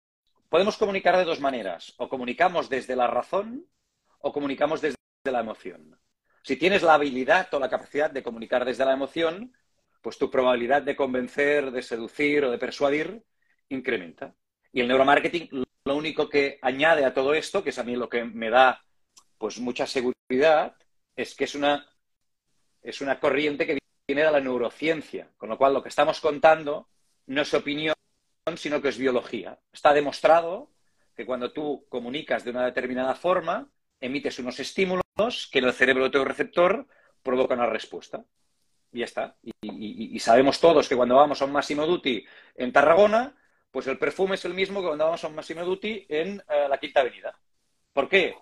podemos comunicar de dos maneras. O comunicamos desde la razón o comunicamos desde la emoción. Si tienes la habilidad o la capacidad de comunicar desde la emoción, pues tu probabilidad de convencer, de seducir o de persuadir incrementa. Y el neuromarketing lo único que añade a todo esto, que es a mí lo que me da pues mucha seguridad, es que es una, es una corriente que viene de la neurociencia, con lo cual lo que estamos contando no es opinión, sino que es biología. Está demostrado que cuando tú comunicas de una determinada forma, emites unos estímulos que en el cerebro de tu receptor provocan una respuesta. Y ya está. Y, sabemos todos que cuando vamos a un Massimo Dutti en Tarragona, pues el perfume es el mismo que cuando vamos a un Massimo Dutti en eh, la Quinta Avenida. ¿Por qué?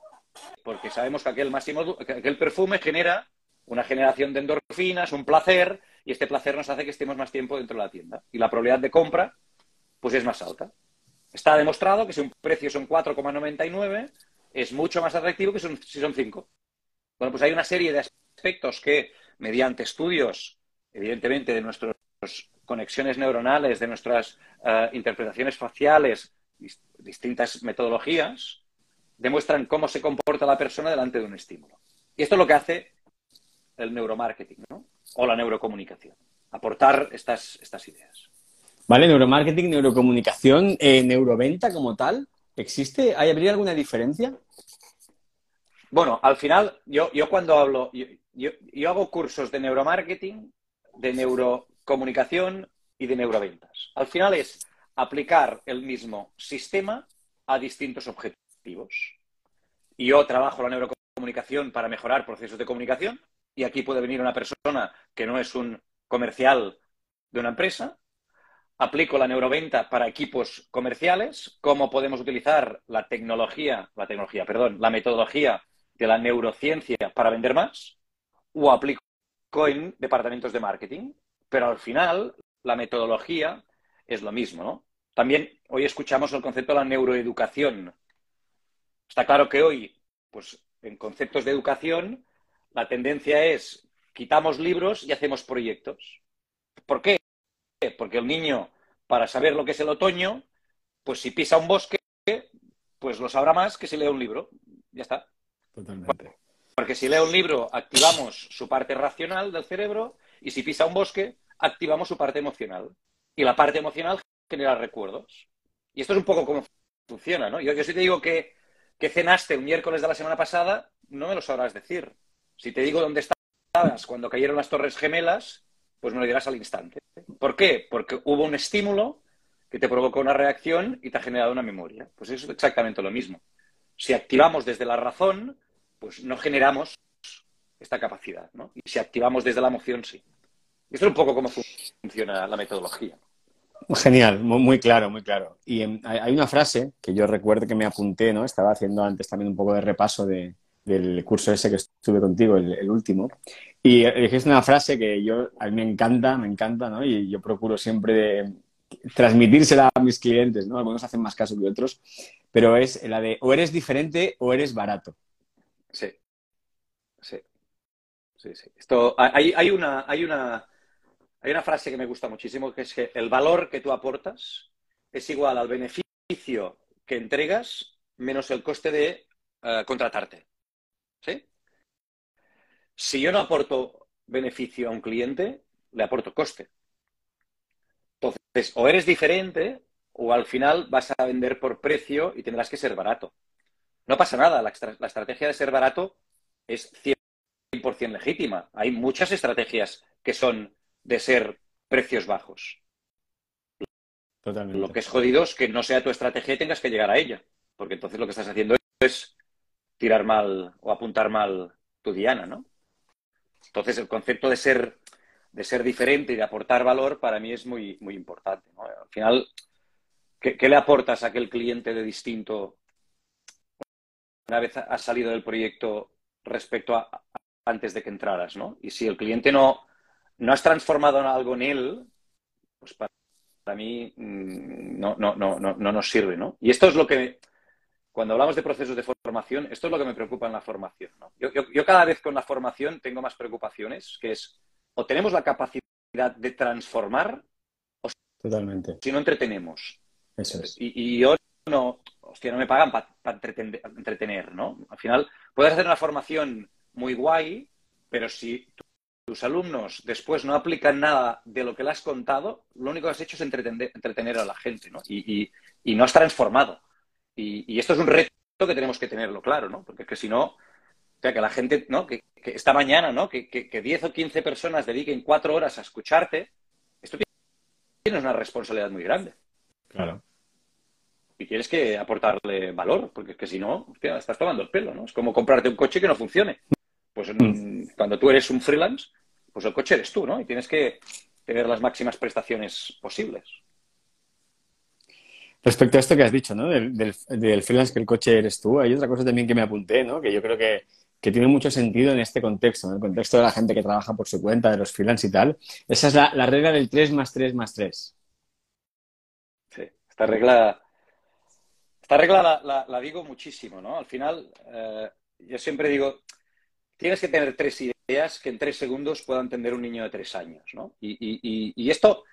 Porque sabemos que aquel, Massimo, que aquel perfume genera una generación de endorfinas, un placer, y este placer nos hace que estemos más tiempo dentro de la tienda. Y la probabilidad de compra, pues es más alta. Está demostrado que si un precio son 4,99, es mucho más atractivo que si son 5. Bueno, pues hay una serie de aspectos que, mediante estudios, evidentemente, de nuestras conexiones neuronales, de nuestras eh, interpretaciones faciales, distintas metodologías, demuestran cómo se comporta la persona delante de un estímulo. Y esto es lo que hace el neuromarketing, ¿no? O la neurocomunicación. Aportar estas, estas ideas. Vale, neuromarketing, neurocomunicación, eh, neuroventa como tal. ¿Existe? ¿Hay, ¿Habría alguna diferencia? Bueno, al final, yo, yo cuando hablo, yo, hago cursos de neuromarketing, de neurocomunicación y de neuroventas. Al final es aplicar el mismo sistema a distintos objetivos. Y yo trabajo la neurocomunicación para mejorar procesos de comunicación. Y aquí puede venir una persona que no es un comercial de una empresa aplico la neuroventa para equipos comerciales, cómo podemos utilizar la tecnología, la tecnología, perdón, la metodología de la neurociencia para vender más, o aplico en departamentos de marketing, pero al final la metodología es lo mismo, ¿no? también hoy escuchamos el concepto de la neuroeducación. Está claro que hoy, pues en conceptos de educación, la tendencia es quitamos libros y hacemos proyectos. ¿Por qué? Porque el niño, para saber lo que es el otoño, pues si pisa un bosque, pues lo sabrá más que si lee un libro. Ya está. Totalmente. Porque si lee un libro, activamos su parte racional del cerebro y si pisa un bosque, activamos su parte emocional. Y la parte emocional genera recuerdos. Y esto es un poco como funciona, ¿no? Yo, yo si te digo que, que cenaste el miércoles de la semana pasada, no me lo sabrás decir. Si te digo dónde estabas cuando cayeron las Torres Gemelas, pues me lo dirás al instante. ¿Por qué? Porque hubo un estímulo que te provocó una reacción y te ha generado una memoria. Pues es exactamente lo mismo. Si activamos desde la razón, pues no generamos esta capacidad. Y si activamos desde la emoción, sí. Esto es un poco cómo funciona la metodología. Genial, muy, claro, muy claro. Y hay una frase que yo recuerdo que me apunté, ¿no? Estaba haciendo antes también un poco de repaso del curso ese que estuve contigo, el, último. Y dijiste una frase que yo, a mí me encanta, me encanta, ¿no? Y yo procuro siempre transmitírsela a mis clientes, ¿no? Algunos hacen más caso que otros, pero es la de o eres diferente o eres barato. Sí, sí, sí, sí. Esto, hay, hay, una, hay, una, hay una frase que me gusta muchísimo, que es que el valor que tú aportas es igual al beneficio que entregas menos el coste de eh, contratarte. ¿Sí? Si yo no aporto beneficio a un cliente, le aporto coste. Entonces, o eres diferente o al final vas a vender por precio y tendrás que ser barato. No pasa nada, la, estrategia de ser barato es 100% legítima. Hay muchas estrategias que son de ser precios bajos. Totalmente. Lo que es jodido es que no sea tu estrategia y tengas que llegar a ella, porque entonces lo que estás haciendo es tirar mal o apuntar mal tu diana, ¿no? Entonces el concepto de ser de ser diferente y de aportar valor, para mí es muy, muy importante. Al final, ¿qué, le aportas a aquel cliente de distinto una vez has salido del proyecto respecto a antes de que entraras? ¿no? Y si el cliente no, no has transformado en algo en él, pues para, mí mm, no, no, no, no, no nos sirve. ¿no? Y esto es lo que, cuando hablamos de procesos de formación, esto es lo que me preocupa en la formación. ¿no? Yo, yo, yo, cada vez con la formación tengo más preocupaciones, que es o tenemos la capacidad de transformar o Totalmente. si no entretenemos. Eso es. Y, yo no, hostia, no me pagan para entretener, ¿no? Al final, puedes hacer una formación muy guay, pero si tus alumnos después no aplican nada de lo que le has contado, lo único que has hecho es entretener, a la gente, ¿no? Y, no has transformado. Y, esto es un reto que tenemos que tenerlo claro, ¿no? Porque es que si no, o sea, que la gente, ¿no? Que, esta mañana, ¿no? Que, que, 10 o 15 personas dediquen cuatro horas a escucharte, esto tienes una responsabilidad muy grande. Claro. Y tienes que aportarle valor, porque es que si no, estás tomando el pelo, ¿no? Es como comprarte un coche que no funcione. Pues mm. cuando tú eres un freelance, pues el coche eres tú, ¿no? Y tienes que tener las máximas prestaciones posibles. Respecto a esto que has dicho, ¿no? Del, freelance que el coche eres tú, hay otra cosa también que me apunté, ¿no? Que yo creo que tiene mucho sentido en este contexto, en el contexto de la gente que trabaja por su cuenta, de los freelance y tal. Esa es la, regla del 3 más 3 más 3. Sí, esta regla, esta regla la, digo muchísimo, ¿no? Al final, eh, yo siempre digo, tienes que tener tres ideas que en tres segundos pueda entender un niño de tres años, ¿no? Y, esto,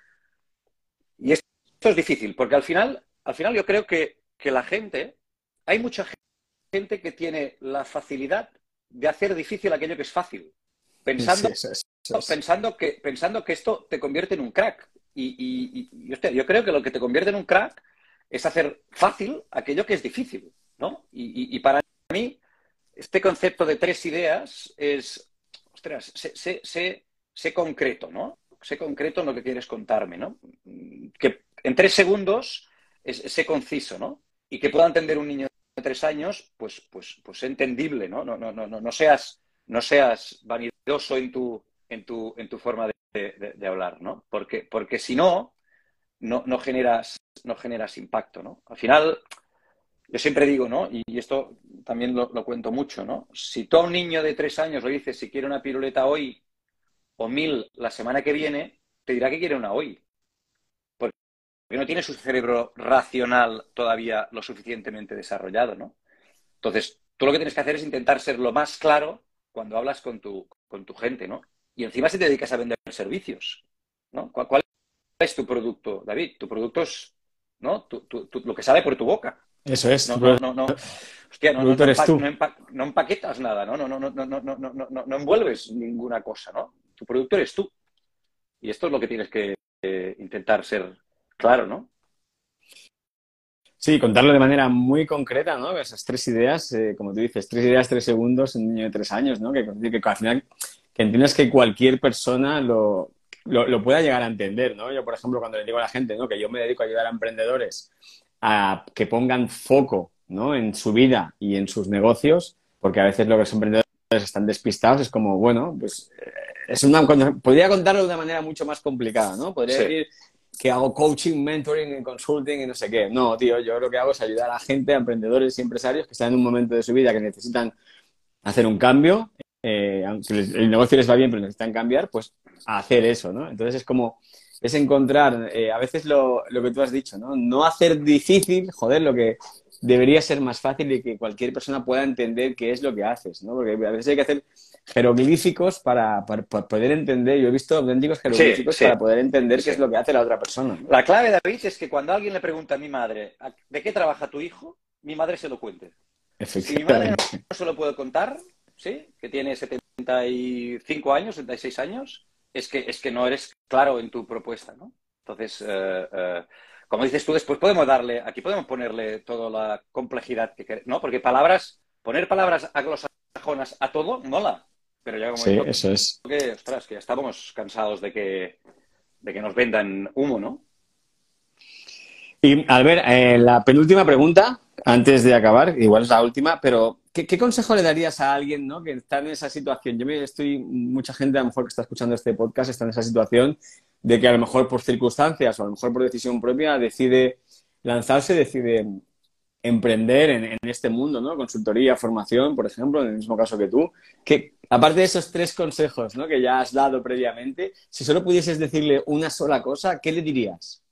y esto es difícil, porque al final, al final yo creo que, que la gente, hay mucha gente que tiene la facilidad de hacer difícil aquello que es fácil, pensando, pensando, que, pensando que esto te convierte en un crack. Y, yo creo que lo que te convierte en un crack es hacer fácil aquello que es difícil, ¿no? Y, para mí, este concepto de tres ideas es, ostras, sé, sé, concreto, ¿no? Sé concreto en lo que quieres contarme, ¿no? Que en tres segundos sé conciso, ¿no? Y que pueda entender un niño tres años, pues, pues, pues entendible, ¿no? No, no, no, no, seas, no seas vanidoso en tu, en tu, en tu forma de, hablar, ¿no? Porque, porque si no, no, no, generas, no generas impacto, ¿no? Al final, yo siempre digo, ¿no? Y, esto también lo, cuento mucho, ¿no? Si tú a un niño de tres años le dices si quiere una piruleta hoy o mil la semana que viene, te dirá que quiere una hoy. Porque no tiene su cerebro racional todavía lo suficientemente desarrollado, ¿no? Entonces, tú lo que tienes que hacer es intentar ser lo más claro cuando hablas con tu, con tu gente, ¿no? Y encima si te dedicas a vender servicios, ¿no? ¿Cuál, es tu producto, David? Tu producto es, ¿no? lo que sale por tu boca. Eso es. No, no, no, no. Hostia, no, no, empaquetas nada, ¿no? No, no, no, no, no, no, no, no envuelves ninguna cosa, ¿no? Tu producto eres tú. Y esto es lo que tienes que intentar ser claro, ¿no? Sí, contarlo de manera muy concreta, ¿no? Esas tres ideas, eh, como tú dices, tres ideas, tres segundos un niño de tres años, ¿no? Que, que, al final que entiendas que cualquier persona lo, lo, pueda llegar a entender, ¿no? Yo, por ejemplo, cuando le digo a la gente, ¿no? Que yo me dedico a ayudar a emprendedores a que pongan foco, ¿no? En su vida y en sus negocios, porque a veces los emprendedores están despistados, es como, bueno, pues eh, es una, podría contarlo de una manera mucho más complicada, ¿no? Podría decir que hago coaching, mentoring, consulting y no sé qué. No, tío, yo lo que hago es ayudar a gente, a emprendedores y empresarios que están en un momento de su vida que necesitan hacer un cambio, eh, el negocio les va bien, pero necesitan cambiar, pues a hacer eso, ¿no? Entonces es como, es encontrar, eh, a veces lo, lo, que tú has dicho, ¿no? No hacer difícil, joder, lo que debería ser más fácil y que cualquier persona pueda entender qué es lo que haces, ¿no? Porque a veces hay que hacer jeroglíficos para, poder entender, yo he visto auténticos jeroglíficos para poder entender qué es lo que hace la otra persona. La clave, David, es que cuando alguien le pregunta a mi madre, ¿de qué trabaja tu hijo? Mi madre se lo cuente. Si mi madre no se lo puede contar, ¿sí? Que tiene 75 años, 76 años, es que, es que no eres claro en tu propuesta, ¿no? Entonces, eh, eh, como dices tú, después podemos darle, aquí podemos ponerle toda la complejidad que queremos, ¿no? Porque palabras, poner palabras anglosajonas a todo, mola. Pero ya como sí, eso es. Que, ostras, que ya estábamos cansados de que, de que nos vendan humo, ¿no? Y, Albert, eh, la penúltima pregunta, antes de acabar, igual es la última, pero ¿qué, consejo le darías a alguien ¿no? que está en esa situación? Yo me estoy, mucha gente a lo mejor que está escuchando este podcast está en esa situación de que a lo mejor por circunstancias o a lo mejor por decisión propia decide lanzarse, decide emprender en, este mundo, ¿no? Consultoría, formación, por ejemplo, en el mismo caso que tú. Que, aparte de esos tres consejos ¿no? que ya has dado previamente, si solo pudieses decirle una sola cosa, ¿qué le dirías?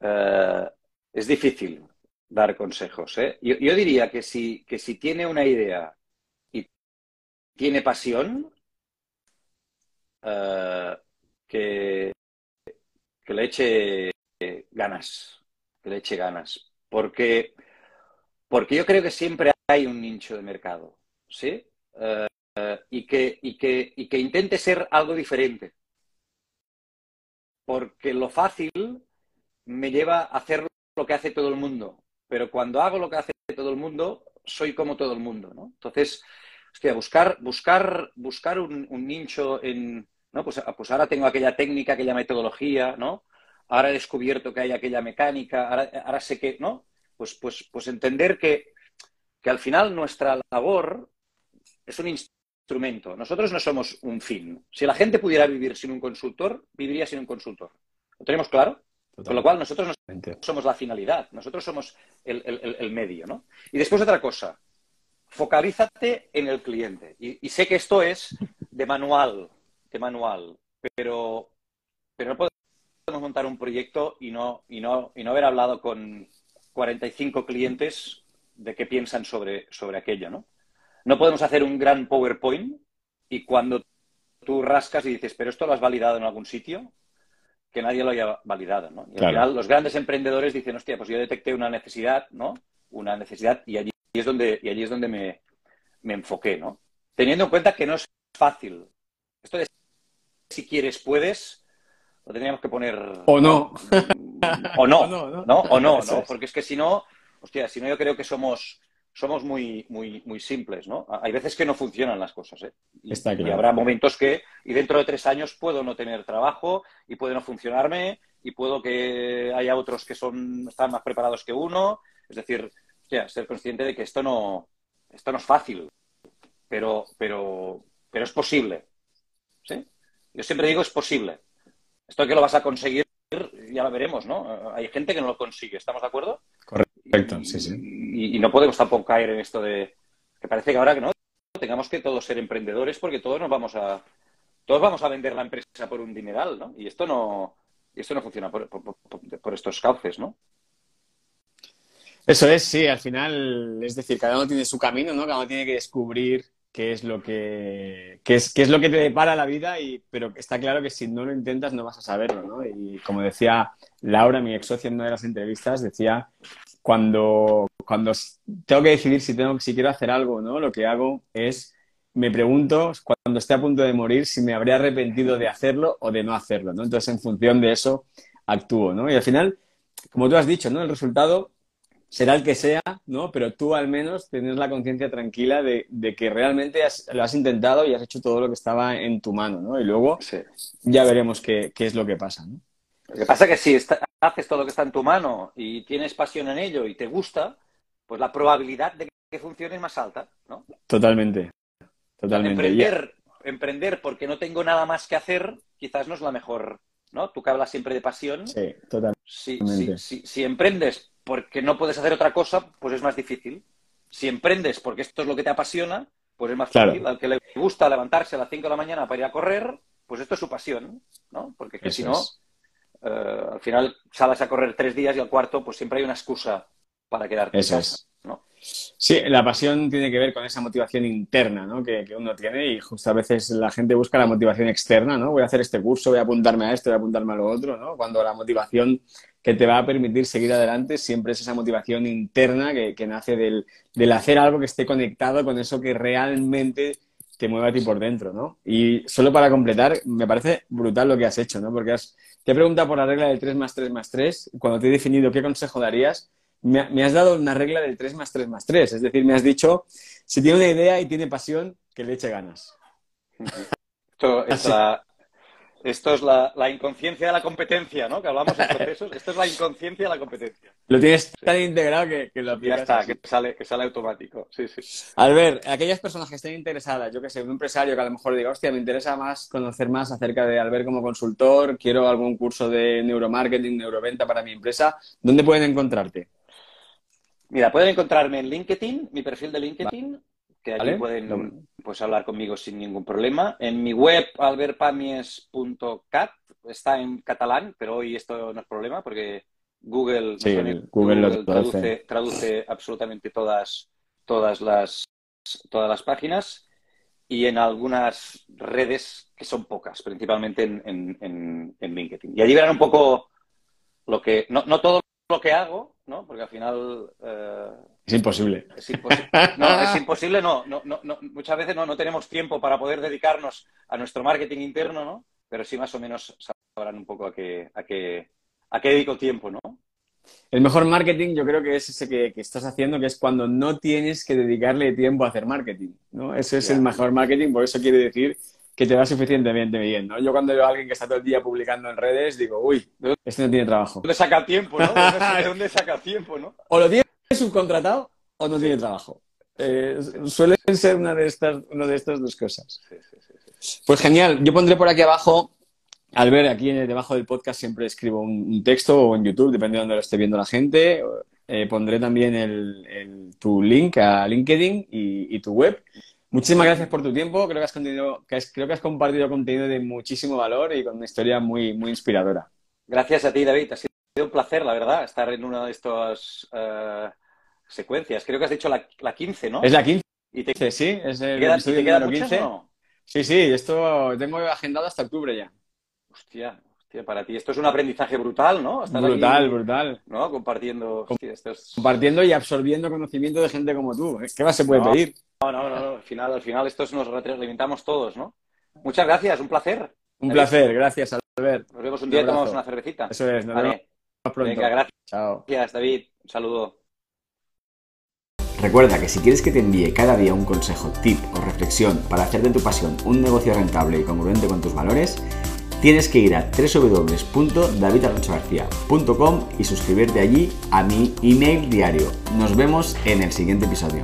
Eh, es difícil dar consejos. ¿eh? Yo, diría que si, que si tiene una idea y tiene pasión, eh, que, que, le eche ganas, que le eche ganas. Porque, porque yo creo que siempre hay un nicho de mercado, ¿sí? Eh, y, que, y, que, y que intente ser algo diferente. Porque lo fácil me lleva a hacer lo que hace todo el mundo. Pero cuando hago lo que hace todo el mundo, soy como todo el mundo, ¿no? Entonces, hostia, buscar, buscar, buscar un nicho en, ¿no? Pues, pues, ahora tengo aquella técnica, aquella metodología, ¿no? Ahora he descubierto que hay aquella mecánica, ahora, sé que, ¿no? Pues, pues, pues entender que, que al final nuestra labor es un instrumento. Nosotros no somos un fin. Si la gente pudiera vivir sin un consultor, viviría sin un consultor. ¿Lo tenemos claro? Con lo cual, nosotros no somos la finalidad, nosotros somos el, el, medio, ¿no? Y después otra cosa, focalízate en el cliente. y, sé que esto es de manual, manual, pero, pero no podemos montar un proyecto y no, y no, y no haber hablado con 45 clientes de qué piensan sobre, sobre aquello, ¿no? No podemos hacer un gran PowerPoint y cuando tú rascas y dices, pero esto lo has validado en algún sitio, que nadie lo haya validado, ¿no? Y al final los grandes emprendedores dicen, hostia, pues yo detecté una necesidad, ¿no? Una necesidad y allí es donde, y allí es donde me, me enfoqué, ¿no? Teniendo en cuenta que no es fácil. Esto de si quieres, puedes, lo tendríamos que poner. O no. O no, ¿no? O no, ¿no? Porque es que si no, hostia, si no, yo creo que somos, somos muy, muy, muy simples, ¿no? Hay veces que no funcionan las cosas, ¿eh? Y, y habrá momentos que, y dentro de tres años puedo no tener trabajo y puede no funcionarme y puedo que haya otros que son, están más preparados que uno. Es decir, hostia, ser consciente de que esto no, esto no es fácil, pero, pero, pero es posible. ¿Sí? Yo siempre digo es posible. Esto que lo vas a conseguir, ya lo veremos, ¿no? Hay gente que no lo consigue, ¿estamos de acuerdo? Correcto, sí, sí. Y, no podemos tampoco caer en esto de que parece que ahora que no tengamos que todos ser emprendedores porque todos nos vamos a, todos vamos a vender la empresa por un dineral, ¿no? Y esto no, esto no funciona por, por estos cauces, ¿no? Eso es, sí, al final, es decir, cada uno tiene su camino, ¿no? Cada uno tiene que descubrir qué es lo que, qué es, qué es lo que te depara la vida, y, pero está claro que si no lo intentas no vas a saberlo, ¿no? Y como decía Laura, mi ex socia en una de las entrevistas, decía, cuando, cuando tengo que decidir si, tengo, si quiero hacer algo, ¿no? Lo que hago es, me pregunto cuando esté a punto de morir si me habría arrepentido de hacerlo o de no hacerlo, ¿no? Entonces, en función de eso, actúo, ¿no? Y al final, como tú has dicho, ¿no? El resultado será el que sea, ¿no? Pero tú al menos tienes la conciencia tranquila de, que realmente lo has intentado y has hecho todo lo que estaba en tu mano, ¿no? Y luego ya veremos qué, es lo que pasa, ¿no? Lo que pasa es que si haces todo lo que está en tu mano y tienes pasión en ello y te gusta, pues la probabilidad de que funcione es más alta, ¿no? Totalmente, totalmente. Emprender, emprender porque no tengo nada más que hacer quizás no es la mejor, ¿no? Tú que hablas siempre de pasión. Sí, totalmente. si emprendes porque no puedes hacer otra cosa, pues es más difícil. Si emprendes porque esto es lo que te apasiona, pues es más fácil. Al que le gusta levantarse a las 5 de la mañana para ir a correr, pues esto es su pasión, ¿no? Porque si no, eh, al final sales a correr tres días y al cuarto, pues siempre hay una excusa para quedarte Eso Es. Sí, la pasión tiene que ver con esa motivación interna ¿no? que, uno tiene y justo a veces la gente busca la motivación externa, ¿no? Voy a hacer este curso, voy a apuntarme a esto, voy a apuntarme a lo otro, ¿no? Cuando la motivación que te va a permitir seguir adelante siempre es esa motivación interna que, nace del, del, hacer algo que esté conectado con eso que realmente te mueve a ti por dentro, ¿no? Y solo para completar, me parece brutal lo que has hecho, ¿no? Porque has, te he preguntado por la regla del 3 más 3 más 3, cuando te he definido qué consejo darías, me, has dado una regla del 3 más 3 más 3. Es decir, me has dicho, si tiene una idea y tiene pasión, que le eche ganas. Esto es, la, esto es la, inconsciencia de la competencia, ¿no? Que hablamos en procesos. Esto es la inconsciencia de la competencia. Lo tienes tan integrado que, lo aplicas. Ya está, que sale, que sale automático. Sí, sí. Al ver, aquellas personas que estén interesadas, yo que sé, un empresario que a lo mejor diga, hostia, me interesa más conocer más acerca de Albert como consultor, quiero algún curso de neuromarketing, neuroventa para mi empresa, ¿dónde pueden encontrarte? Mira, pueden encontrarme en LinkedIn, mi perfil de LinkedIn, que allí pueden pues, hablar conmigo sin ningún problema. En mi web, alberpamies.cat, está en catalán, pero hoy esto no es problema porque Google, Google, traduce, absolutamente todas, todas, las, todas las páginas y en algunas redes que son pocas, principalmente en, LinkedIn. Y allí verán un poco lo que, no, no todo lo que hago, ¿no? Porque al final... Eh, es imposible. Es imposible. No, es imposible, no, no, no, Muchas veces no, no tenemos tiempo para poder dedicarnos a nuestro marketing interno, ¿no? Pero sí más o menos sabrán un poco a qué, a qué, a qué dedico tiempo, ¿no? El mejor marketing yo creo que es ese que, estás haciendo, que es cuando no tienes que dedicarle tiempo a hacer marketing, ¿no? Ese es el mejor marketing, por eso quiere decir que te va suficientemente bien, ¿no? Yo cuando veo a alguien que está todo el día publicando en redes, digo, uy, este no tiene trabajo. ¿De dónde saca tiempo, no? ¿De dónde saca tiempo, no? O lo tiene subcontratado o no tiene trabajo. Eh, suelen ser una de estas, una de estas dos cosas. pues genial. Yo pondré por aquí abajo, al ver aquí debajo del podcast siempre escribo un, texto o en YouTube, dependiendo de dónde lo esté viendo la gente. Eh, pondré también el, tu link a LinkedIn y, y tu web. Muchísimas gracias por tu tiempo. Creo que has, creo que has compartido contenido de muchísimo valor y con una historia muy, muy inspiradora. Gracias a ti, David. Ha sido un placer, la verdad, estar en una de estas uh, secuencias. Creo que has dicho la, la 15, ¿no? Es la 15. ¿Y te, sí, es el ¿Te ¿te queda 15. No? Sí, sí, esto tengo agendado hasta octubre ya. Hostia, hostia, para ti esto es un aprendizaje brutal, ¿no? brutal, brutal. ¿No? Compartiendo. Compartiendo y absorbiendo conocimiento de gente como tú. ¿eh? ¿Qué más se puede pedir? No, no, no, Al final, al final esto nos retroalimentamos todos, ¿no? Muchas gracias, un placer. Un placer, gracias, Albert. Nos vemos un día y tomamos una cervecita. Eso es, nos vemos pronto. Venga, gracias. Chao. Gracias, David. Un saludo. Recuerda que si quieres que te envíe cada día un consejo, tip o reflexión para hacer de tu pasión un negocio rentable y congruente con tus valores, tienes que ir a www.davidarrochagarcía.com y suscribirte allí a mi email diario. Nos vemos en el siguiente episodio.